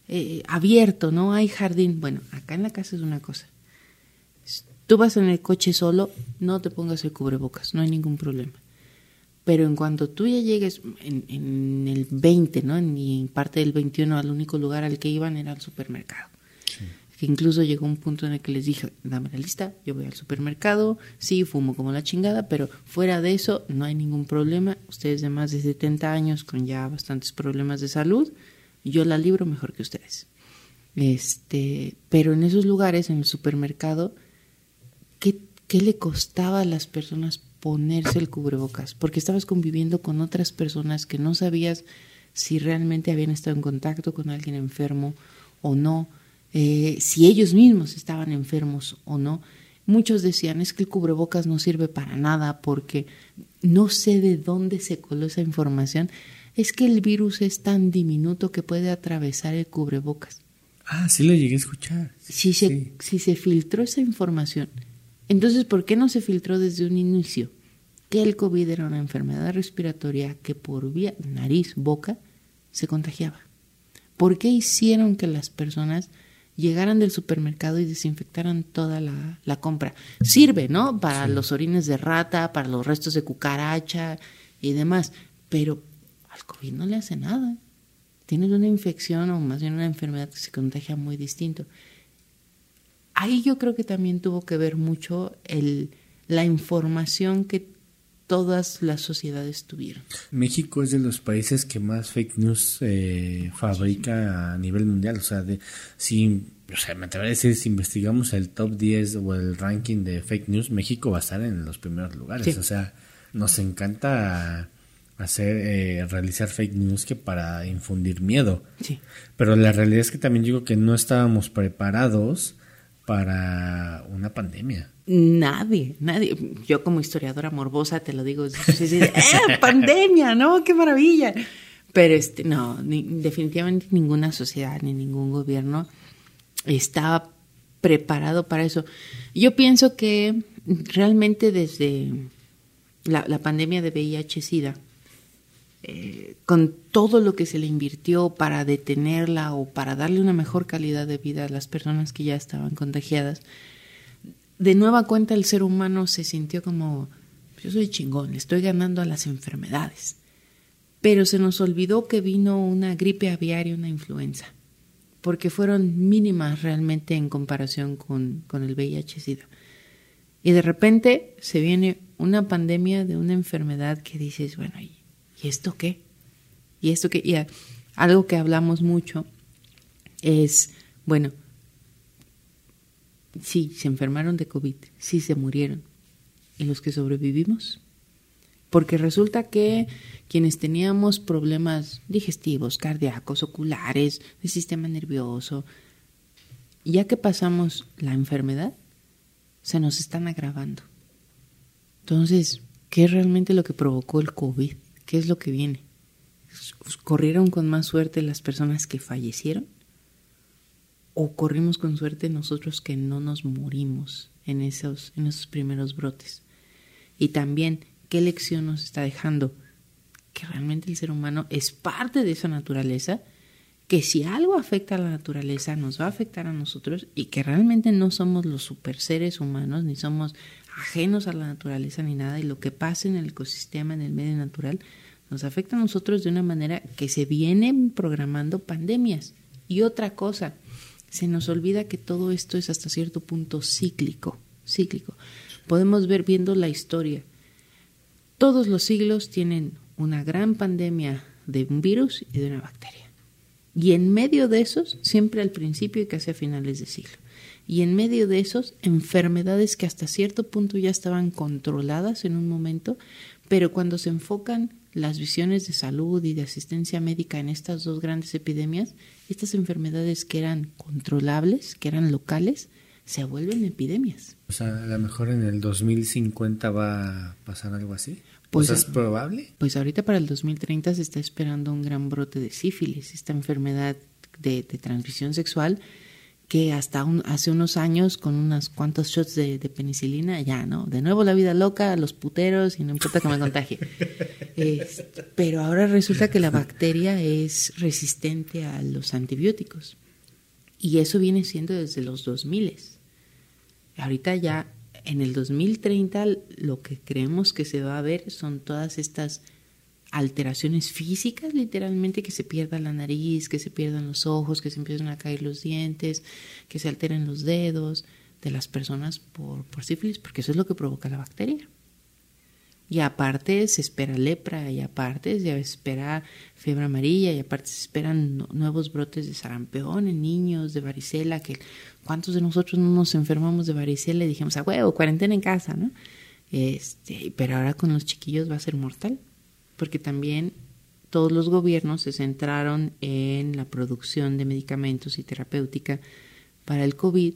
eh, abierto, no hay jardín. Bueno, acá en la casa es una cosa. Tú vas en el coche solo, no te pongas el cubrebocas, no hay ningún problema. Pero en cuanto tú ya llegues en, el 20, ¿no? En, parte del 21, al único lugar al que iban era al supermercado. Que incluso llegó un punto en el que les dije, dame la lista, yo voy al supermercado, sí, fumo como la chingada, pero fuera de eso no hay ningún problema. Ustedes de más de 70 años con ya bastantes problemas de salud, yo la libro mejor que ustedes. Este, pero en esos lugares, en el supermercado, ¿qué, ¿qué le costaba a las personas ponerse el cubrebocas? Porque estabas conviviendo con otras personas que no sabías si realmente habían estado en contacto con alguien enfermo o no, eh, si ellos mismos estaban enfermos o no. Muchos decían, es que el cubrebocas no sirve para nada porque no sé de dónde se coló esa información, es que el virus es tan diminuto que puede atravesar el cubrebocas. Ah, sí lo llegué a escuchar. Si, Se, si se filtró esa información, entonces, ¿por qué no se filtró desde un inicio que el COVID era una enfermedad respiratoria que por vía nariz, boca, se contagiaba? ¿Por qué hicieron que las personas llegaran del supermercado y desinfectaran toda la, la compra? Sirve, ¿no? Para los orines de rata, para los restos de cucaracha y demás, pero al COVID no le hace nada. Tienes una infección o más bien una enfermedad que se contagia muy distinto. Ahí yo creo que también tuvo que ver mucho el, la información que todas las sociedades tuvieron. México es de los países que más fake news eh, fabrica a nivel mundial. O sea, de, si, o sea, me atrevería a decir, si investigamos el top 10 o el ranking de fake news, México va a estar en los primeros lugares. O sea, nos encanta hacer eh, realizar fake news que para infundir miedo. Sí. Pero la realidad es que también digo que no estábamos preparados para una pandemia. Nadie, nadie. Yo como historiadora morbosa te lo digo, ¡eh, pandemia! ¿No? ¡Qué maravilla! Pero este, no, definitivamente ninguna sociedad ni ningún gobierno estaba preparado para eso. Yo pienso que realmente desde la, la pandemia de VIH-Sida, eh, con todo lo que se le invirtió para detenerla o para darle una mejor calidad de vida a las personas que ya estaban contagiadas, de nueva cuenta el ser humano se sintió como, yo soy chingón, estoy ganando a las enfermedades. Pero se nos olvidó que vino una gripe aviaria, una influenza, porque fueron mínimas realmente en comparación con, con el VIH-Sida. Y de repente se viene una pandemia de una enfermedad que dices, bueno, ¿y esto qué? ¿Y esto qué? Y algo que hablamos mucho es, bueno, sí, se enfermaron de COVID, sí se murieron. ¿Y los que sobrevivimos? Porque resulta que quienes teníamos problemas digestivos, cardíacos, oculares, de sistema nervioso, ya que pasamos la enfermedad, se nos están agravando. Entonces, ¿qué es realmente lo que provocó el COVID? ¿Qué es lo que viene? ¿Corrieron con más suerte las personas que fallecieron? ¿O corrimos con suerte nosotros que no nos morimos en esos, en esos primeros brotes? Y también, ¿qué lección nos está dejando? Que realmente el ser humano es parte de esa naturaleza, que si algo afecta a la naturaleza nos va a afectar a nosotros y que realmente no somos los super seres humanos, ni somos ajenos a la naturaleza ni nada, y lo que pasa en el ecosistema, en el medio natural, nos afecta a nosotros de una manera que se vienen programando pandemias. Y otra cosa, se nos olvida que todo esto es hasta cierto punto cíclico, cíclico. Podemos ver viendo la historia. Todos los siglos tienen una gran pandemia de un virus y de una bacteria. Y en medio de esos, siempre al principio y casi a finales de siglo y en medio de esos enfermedades que hasta cierto punto ya estaban controladas en un momento, Pero cuando se enfocan las visiones de salud y de asistencia médica en estas dos grandes epidemias, estas enfermedades que eran controlables, que eran locales, se vuelven epidemias. O sea, a lo mejor en el 2050 va a pasar algo así. Pues, ¿es probable? Pues ahorita para el 2030 se está esperando un gran brote de sífilis, esta enfermedad de, transmisión sexual que hasta hace unos años con unos cuantos shots de, penicilina ya, ¿no? De nuevo la vida loca, los puteros y no importa que me contagie. pero ahora resulta que la bacteria es resistente a los antibióticos y eso viene siendo desde los 2000. Ahorita ya en el 2030 lo que creemos que se va a ver son todas estas alteraciones físicas, literalmente, que se pierda la nariz, que se pierdan los ojos, que se empiecen a caer los dientes, que se alteren los dedos de las personas por, sífilis, porque eso es lo que provoca la bacteria. Y aparte se espera lepra, y aparte se espera fiebre amarilla, y aparte se esperan nuevos brotes de sarampión en niños, de varicela, que cuántos de nosotros no nos enfermamos de varicela y dijimos, a huevo, cuarentena en casa, ¿no? Este, pero ahora con los chiquillos va a ser mortal, porque también todos los gobiernos se centraron en la producción de medicamentos y terapéutica para el COVID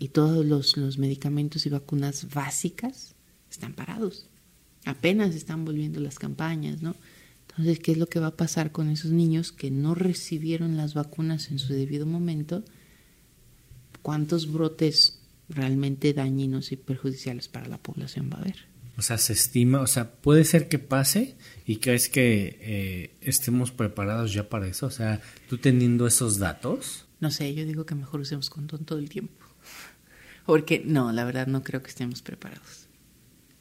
y todos los, los medicamentos y vacunas básicas están parados. Apenas están volviendo las campañas, ¿no? Entonces, ¿qué es lo que va a pasar con esos niños que no recibieron las vacunas en su debido momento? ¿Cuántos brotes realmente dañinos y perjudiciales para la población va a haber? O sea, se estima, o sea, puede ser que pase y crees que eh, estemos preparados ya para eso. O sea, tú teniendo esos datos. No sé, yo digo que mejor usemos condón todo el tiempo. Porque no, la verdad no creo que estemos preparados.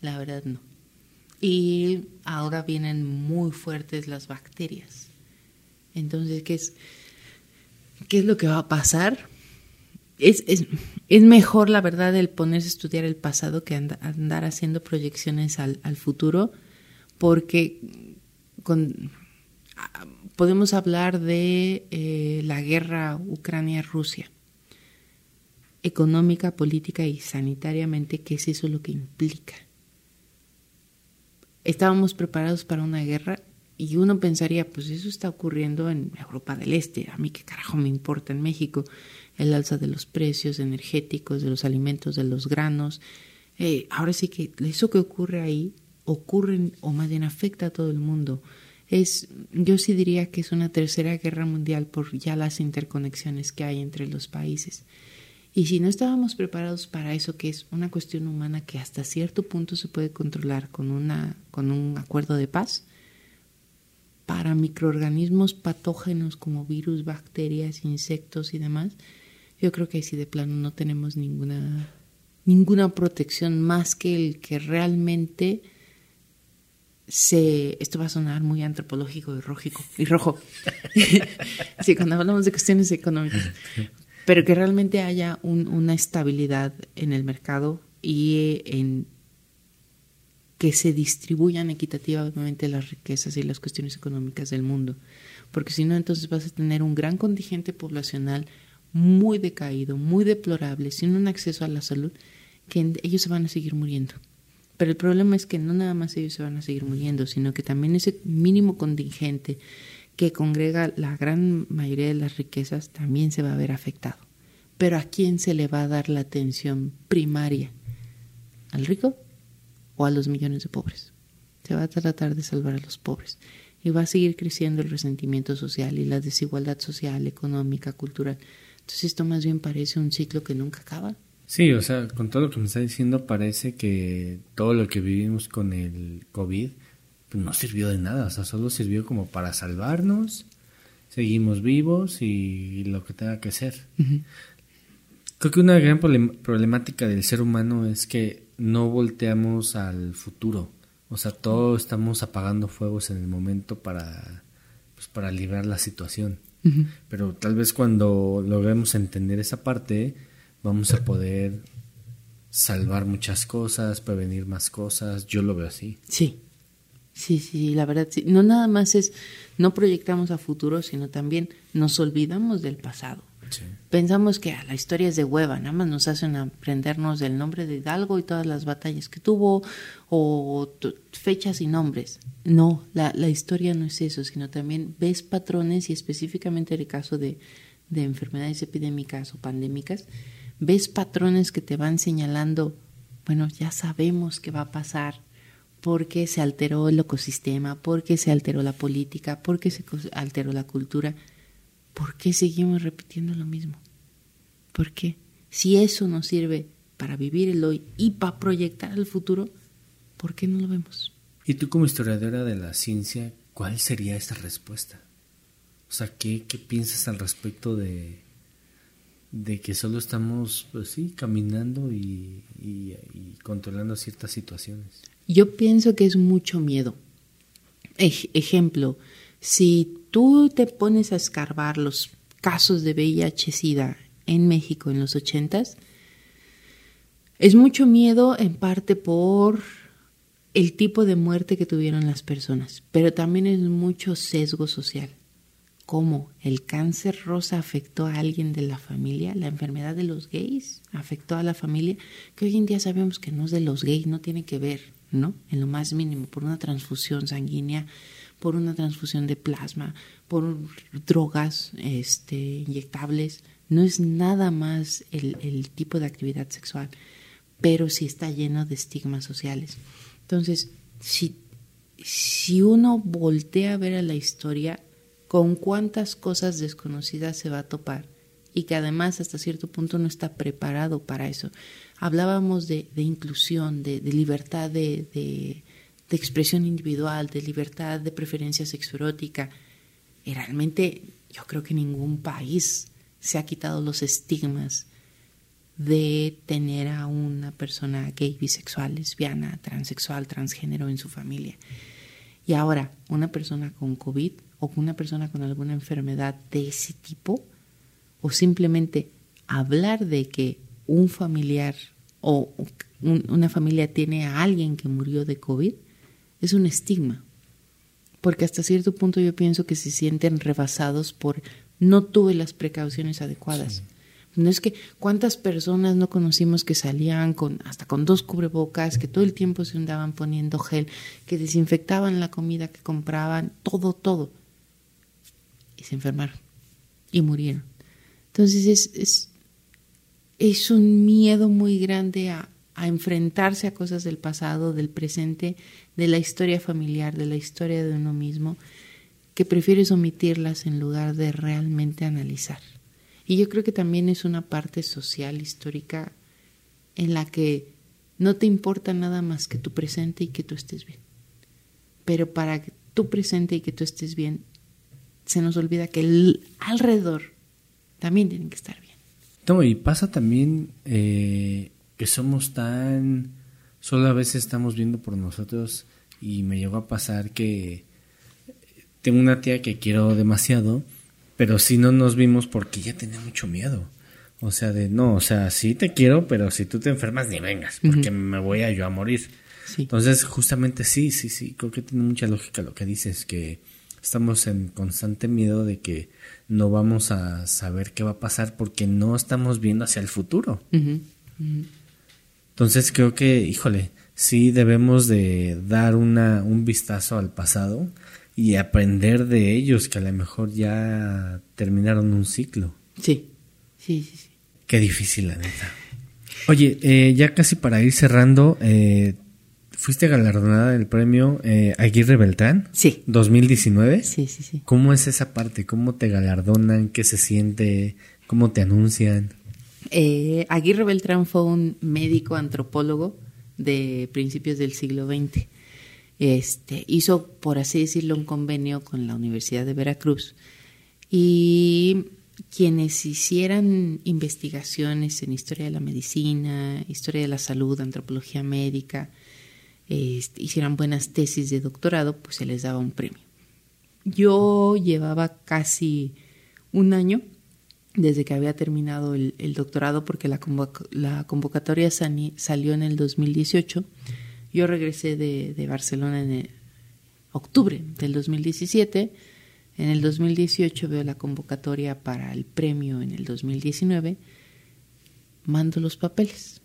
La verdad no. Y ahora vienen muy fuertes las bacterias. Entonces, ¿qué es, qué es lo que va a pasar? Es, es, es mejor, la verdad, el ponerse a estudiar el pasado que andar haciendo proyecciones al, futuro, porque con, podemos hablar de eh, la guerra Ucrania-Rusia económica, política y sanitariamente, ¿qué es eso lo que implica? estábamos preparados para una guerra y uno pensaría, pues eso está ocurriendo en Europa del Este, a mí qué carajo me importa en México, el alza de los precios energéticos, de los alimentos, de los granos. Eh, ahora sí que eso que ocurre ahí ocurre o más bien afecta a todo el mundo. Es, yo sí diría que es una tercera guerra mundial por ya las interconexiones que hay entre los países. Y si no estábamos preparados para eso, que es una cuestión humana que hasta cierto punto se puede controlar con, una, con un acuerdo de paz, para microorganismos patógenos como virus, bacterias, insectos y demás, yo creo que ahí sí de plano no tenemos ninguna, ninguna protección más que el que realmente se, esto va a sonar muy antropológico y, rojico, y rojo, sí, cuando hablamos de cuestiones económicas, pero que realmente haya una estabilidad en el mercado y en que se distribuyan equitativamente las riquezas y las cuestiones económicas del mundo. Porque si no, entonces vas a tener un gran contingente poblacional muy decaído, muy deplorable, sin un acceso a la salud, que ellos se van a seguir muriendo. Pero el problema es que no nada más ellos se van a seguir muriendo, sino que también ese mínimo contingente que congrega la gran mayoría de las riquezas también se va a ver afectado. Pero ¿a quién se le va a dar la atención primaria? ¿Al rico o a los millones de pobres? Se va a tratar de salvar a los pobres y va a seguir creciendo el resentimiento social y la desigualdad social, económica, cultural. Entonces esto más bien parece un ciclo que nunca acaba. Sí, o sea, con todo lo que me está diciendo parece que todo lo que vivimos con el COVID pues, no sirvió de nada, o sea, solo sirvió como para salvarnos, seguimos vivos y, lo que tenga que ser. Creo que una gran problemática del ser humano es que no volteamos al futuro, o sea, todos estamos apagando fuegos en el momento para, pues, para librar la situación. Pero tal vez cuando logremos entender esa parte, vamos a poder salvar muchas cosas, prevenir más cosas. Yo lo veo así. Sí, Sí, sí, la verdad, sí. No nada más es, no proyectamos a futuro, sino también nos olvidamos del pasado. Pensamos que la historia es de hueva, nada más nos hacen aprendernos el nombre de Hidalgo y todas las batallas que tuvo, o fechas y nombres. No, la, la, historia no es eso, sino también ves patrones y específicamente en el caso de, de enfermedades epidémicas o pandémicas, ves patrones que te van señalando, bueno, ya sabemos qué va a pasar, porque se alteró el ecosistema, porque se alteró la política, porque se alteró la cultura. ¿Por qué seguimos repitiendo lo mismo? ¿Por qué? Si eso nos sirve para vivir el hoy y para proyectar el futuro, ¿por qué no lo vemos? Y tú como historiadora de la ciencia, ¿cuál sería esta respuesta? O sea, ¿qué, qué piensas al respecto de, de que solo estamos, pues sí, caminando y, y, controlando ciertas situaciones? Yo pienso que es mucho miedo. ejemplo, si tú te pones a escarbar los casos de VIH-Sida en México en los ochentas, es mucho miedo en parte por el tipo de muerte que tuvieron las personas, pero también es mucho sesgo social. ¿Cómo el cáncer rosa afectó a alguien de la familia? ¿La enfermedad de los gays afectó a la familia? Que hoy en día sabemos que no es de los gays, no tiene que ver, ¿no? En lo más mínimo, por una transfusión sanguínea por una transfusión de plasma, por drogas este, inyectables. No es nada más el, tipo de actividad sexual, pero sí está lleno de estigmas sociales. Entonces, si, si uno voltea a ver a la historia, con cuántas cosas desconocidas se va a topar y que además hasta cierto punto no está preparado para eso. Hablábamos de, inclusión, de, libertad de, de expresión individual, de libertad de preferencia sexuerótica. Y realmente yo creo que ningún país se ha quitado los estigmas de tener a una persona gay, bisexual, lesbiana, transexual, transgénero en su familia. Y ahora, una persona con COVID o una persona con alguna enfermedad de ese tipo, o simplemente hablar de que un familiar o una familia tiene a alguien que murió de COVID, es un estigma, porque hasta cierto punto yo pienso que se sienten rebasados por no tuve las precauciones adecuadas. No es que cuántas personas no conocimos que salían con hasta con dos cubrebocas, que todo el tiempo se andaban poniendo gel, que desinfectaban la comida que compraban, todo, todo. Y se enfermaron y murieron. Entonces es, es, es un miedo muy grande a, a enfrentarse a cosas del pasado, del presente, de la historia familiar, de la historia de uno mismo, que prefieres omitirlas en lugar de realmente analizar. Y yo creo que también es una parte social, histórica, en la que no te importa nada más que tu presente y que tú estés bien. Pero para que tu presente y que tú estés bien, se nos olvida que alrededor también tienen que estar bien. No, y pasa también eh, que somos tan... Solo a veces estamos viendo por nosotros y me llegó a pasar que tengo una tía que quiero demasiado, pero si no nos vimos porque ella tenía mucho miedo. O sea, de no, o sea, sí te quiero, pero si tú te enfermas ni vengas, porque me voy a yo a morir. Entonces, justamente sí, sí, sí, creo que tiene mucha lógica lo que dices, que estamos en constante miedo de que no vamos a saber qué va a pasar porque no estamos viendo hacia el futuro. Entonces creo que, híjole, sí debemos de dar una, un vistazo al pasado y aprender de ellos que a lo mejor ya terminaron un ciclo. Sí, sí, sí. sí. Qué difícil, la neta. Oye, eh, ya casi para ir cerrando, eh, fuiste galardonada del premio eh, Aguirre Beltrán. Sí. 2019. Sí, sí, sí. ¿Cómo es esa parte? ¿Cómo te galardonan? ¿Qué se siente? ¿Cómo te anuncian? Eh, Aguirre Beltrán fue un médico antropólogo de principios del siglo XX. Este, hizo, por así decirlo, un convenio con la Universidad de Veracruz y quienes hicieran investigaciones en historia de la medicina, historia de la salud, antropología médica, este, hicieran buenas tesis de doctorado, pues se les daba un premio. Yo llevaba casi un año desde que había terminado el, doctorado, porque la, la convocatoria salió en el 2018. Yo regresé de, Barcelona en octubre del 2017. En el 2018 veo la convocatoria para el premio en el 2019, mando los papeles.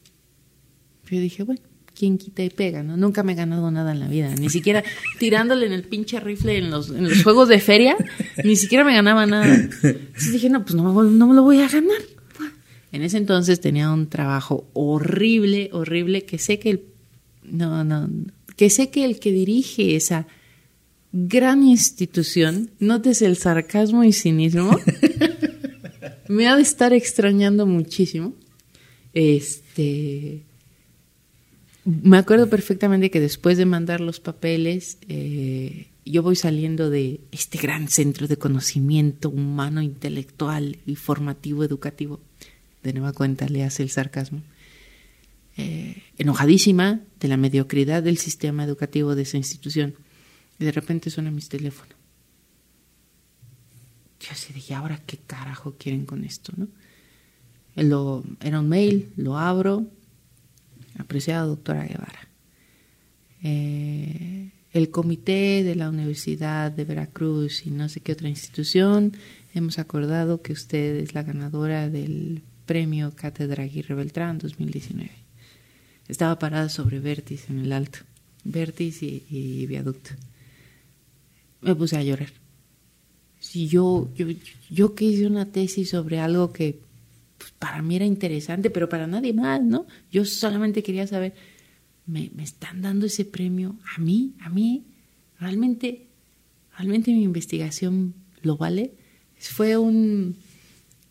Yo dije, bueno, ¿quién quita y pega? ¿no? Nunca me he ganado nada en la vida, ni siquiera tirándole en el pinche rifle en los, en los juegos de feria, ni siquiera me ganaba nada. Entonces dije, no, pues no, no me lo voy a ganar. En ese entonces tenía un trabajo horrible, horrible, que sé que el, no, no, que sé que el que dirige esa gran institución, notes el sarcasmo y cinismo, me ha de estar extrañando muchísimo. Este, me acuerdo perfectamente que después de mandar los papeles, eh, yo voy saliendo de este gran centro de conocimiento humano, intelectual y formativo, educativo de nueva cuenta le hace el sarcasmo, eh, enojadísima de la mediocridad del sistema educativo de esa institución. Y de repente suena mi teléfono. Yo así dije, ¿ahora qué carajo quieren con esto? ¿no? Lo, era un mail, lo abro. Apreciada doctora Guevara. Eh, el comité de la Universidad de Veracruz y no sé qué otra institución hemos acordado que usted es la ganadora del premio Cátedra Aguirre Beltrán 2019. Estaba parada sobre vértice en el alto, vértice y, viaducto. Me puse a llorar. Si yo, yo, yo que hice una tesis sobre algo que pues, para mí era interesante, pero para nadie más, ¿no? Yo solamente quería saber, ¿me, me están dando ese premio a mí? ¿A mí? ¿Realmente, realmente mi investigación lo vale? Fue un,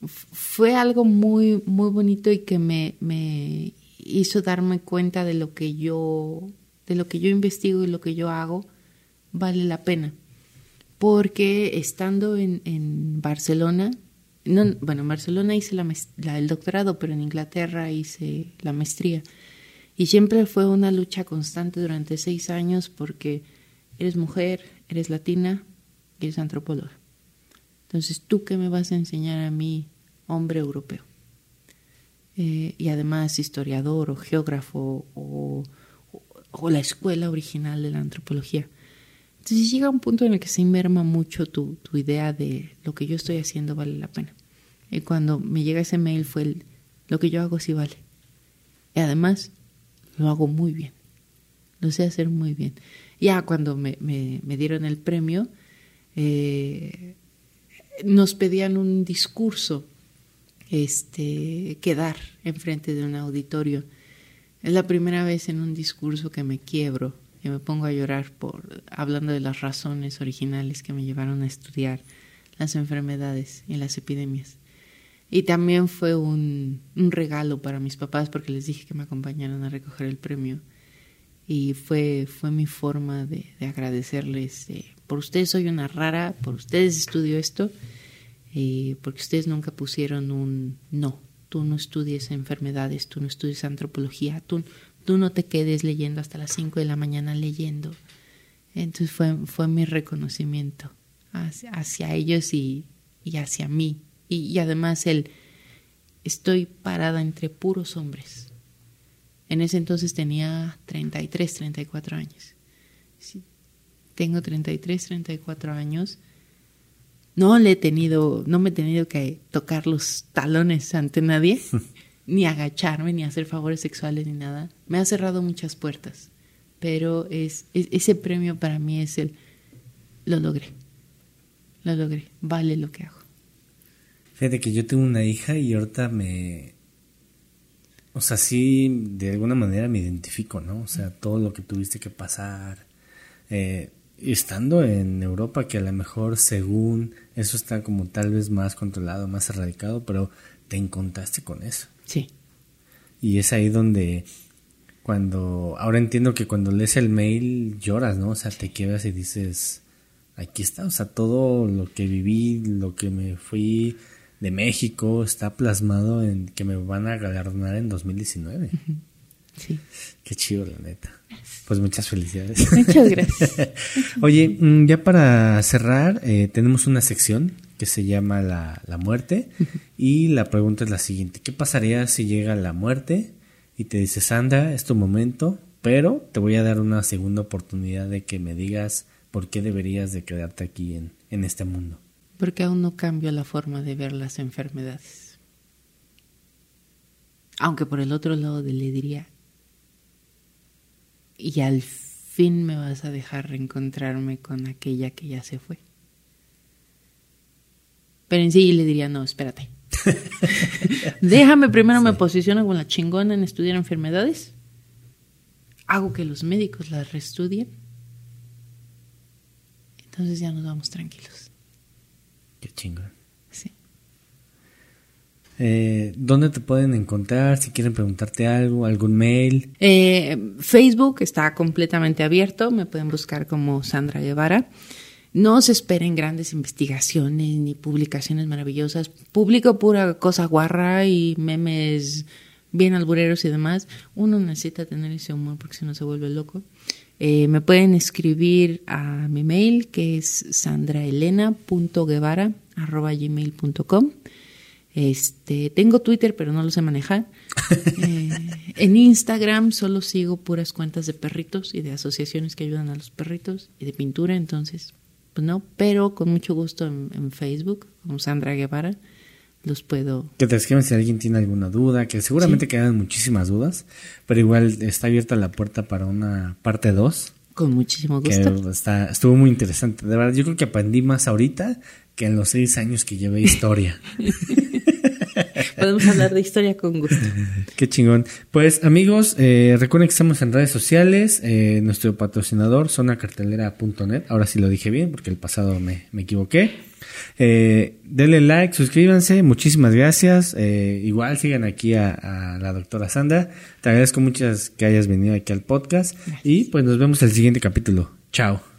fue algo muy, muy bonito y que me, me hizo darme cuenta de lo que yo, de lo que yo investigo y lo que yo hago, vale la pena. Porque estando en, en Barcelona, no, bueno, en Barcelona hice la, el doctorado, pero en Inglaterra hice la maestría. Y siempre fue una lucha constante durante seis años porque eres mujer, eres latina, eres antropóloga. Entonces, ¿tú qué me vas a enseñar a mí, hombre europeo? Eh, y además historiador o geógrafo o, la escuela original de la antropología. Entonces llega un punto en el que se inmerma mucho tu, tu idea de lo que yo estoy haciendo vale la pena. Y cuando me llega ese mail fue el, lo que yo hago sí vale. Y además lo hago muy bien. Lo sé hacer muy bien. Ya cuando me, me, me dieron el premio, eh, nos pedían un discurso este, que dar enfrente de un auditorio. Es la primera vez en un discurso que me quiebro me pongo a llorar por hablando de las razones originales que me llevaron a estudiar las enfermedades y las epidemias. Y también fue un, regalo para mis papás porque les dije que me acompañaran a recoger el premio. Y fue, fue mi forma de, de agradecerles por ustedes soy una rara, por ustedes estudio esto, eh, porque ustedes nunca pusieron un no, tú no estudies enfermedades, tú no estudies antropología, tú, tú no te quedes leyendo hasta las 5 de la mañana leyendo. Entonces fue, fue mi reconocimiento hacia, ellos y, y, hacia mí. Y, además el, estoy parada entre puros hombres. En ese entonces tenía 33, 34 años. Sí, tengo 33, 34 años. No le he tenido, no me he tenido que tocar los talones ante nadie, ni agacharme, ni hacer favores sexuales, ni nada. Me ha cerrado muchas puertas, pero es, ese premio para mí es el, lo logré, lo logré, vale lo que hago. Fíjate que yo tengo una hija y ahorita me, o sea, sí, de alguna manera me identifico, ¿no? O sea, todo lo que tuviste que pasar, eh, estando en Europa, que a lo mejor según eso está como tal vez más controlado, más erradicado, pero te encontraste con eso. Sí. Y es ahí donde cuando, ahora entiendo que cuando lees el mail lloras, ¿no? O sea, te quedas y dices, aquí está, o sea, todo lo que viví, lo que me fui de México está plasmado en que me van a galardonar en 2019. Sí. Qué chido, la neta. Pues muchas felicidades. Muchas gracias. Oye, mm, ya para cerrar, eh, tenemos una sección que se llama la, la muerte y la pregunta es la siguiente. ¿Qué pasaría si llega la muerte y te dice, Sandra, es tu momento, pero te voy a dar una segunda oportunidad de que me digas por qué deberías de quedarte aquí en, en este mundo. Porque aún no cambio la forma de ver las enfermedades. Aunque por el otro lado le diría, y al fin me vas a dejar reencontrarme con aquella que ya se fue. Pero en sí le diría, no, espérate. Déjame primero me posiciono con la chingona en estudiar enfermedades. Hago que los médicos las reestudien. Entonces ya nos vamos tranquilos. Qué chingón. Eh, ¿Dónde te pueden encontrar? Si quieren preguntarte algo, algún mail. Eh, Facebook está completamente abierto. Me pueden buscar como Sandra Guevara. No se esperen grandes investigaciones ni publicaciones maravillosas. Publico pura cosa guarra y memes bien albureros y demás. Uno necesita tener ese humor porque si no se vuelve loco. Eh, me pueden escribir a mi mail que es sandraelena.guevara.gmail.com este, tengo Twitter, pero no lo sé manejar. Eh, en Instagram solo sigo puras cuentas de perritos y de asociaciones que ayudan a los perritos y de pintura, entonces pues no, pero con mucho gusto en, Facebook, como Sandra Guevara, los puedo... Que te escriban si alguien tiene alguna duda, que seguramente quedan muchísimas dudas, pero igual está abierta la puerta para una parte 2. Con muchísimo gusto. Que está, estuvo muy interesante. De verdad, yo creo que aprendí más ahorita que en los seis años que llevé historia. Podemos hablar de historia con gusto. Qué chingón. Pues amigos, eh, recuerden que estamos en redes sociales. Eh, nuestro patrocinador, zonacartelera.net. Ahora sí lo dije bien porque el pasado me, me equivoqué. Eh, denle like, suscríbanse, muchísimas gracias. Eh, igual sigan aquí a, la doctora Sandra. Te agradezco muchas que hayas venido aquí al podcast. Y pues nos vemos el siguiente capítulo. Chao.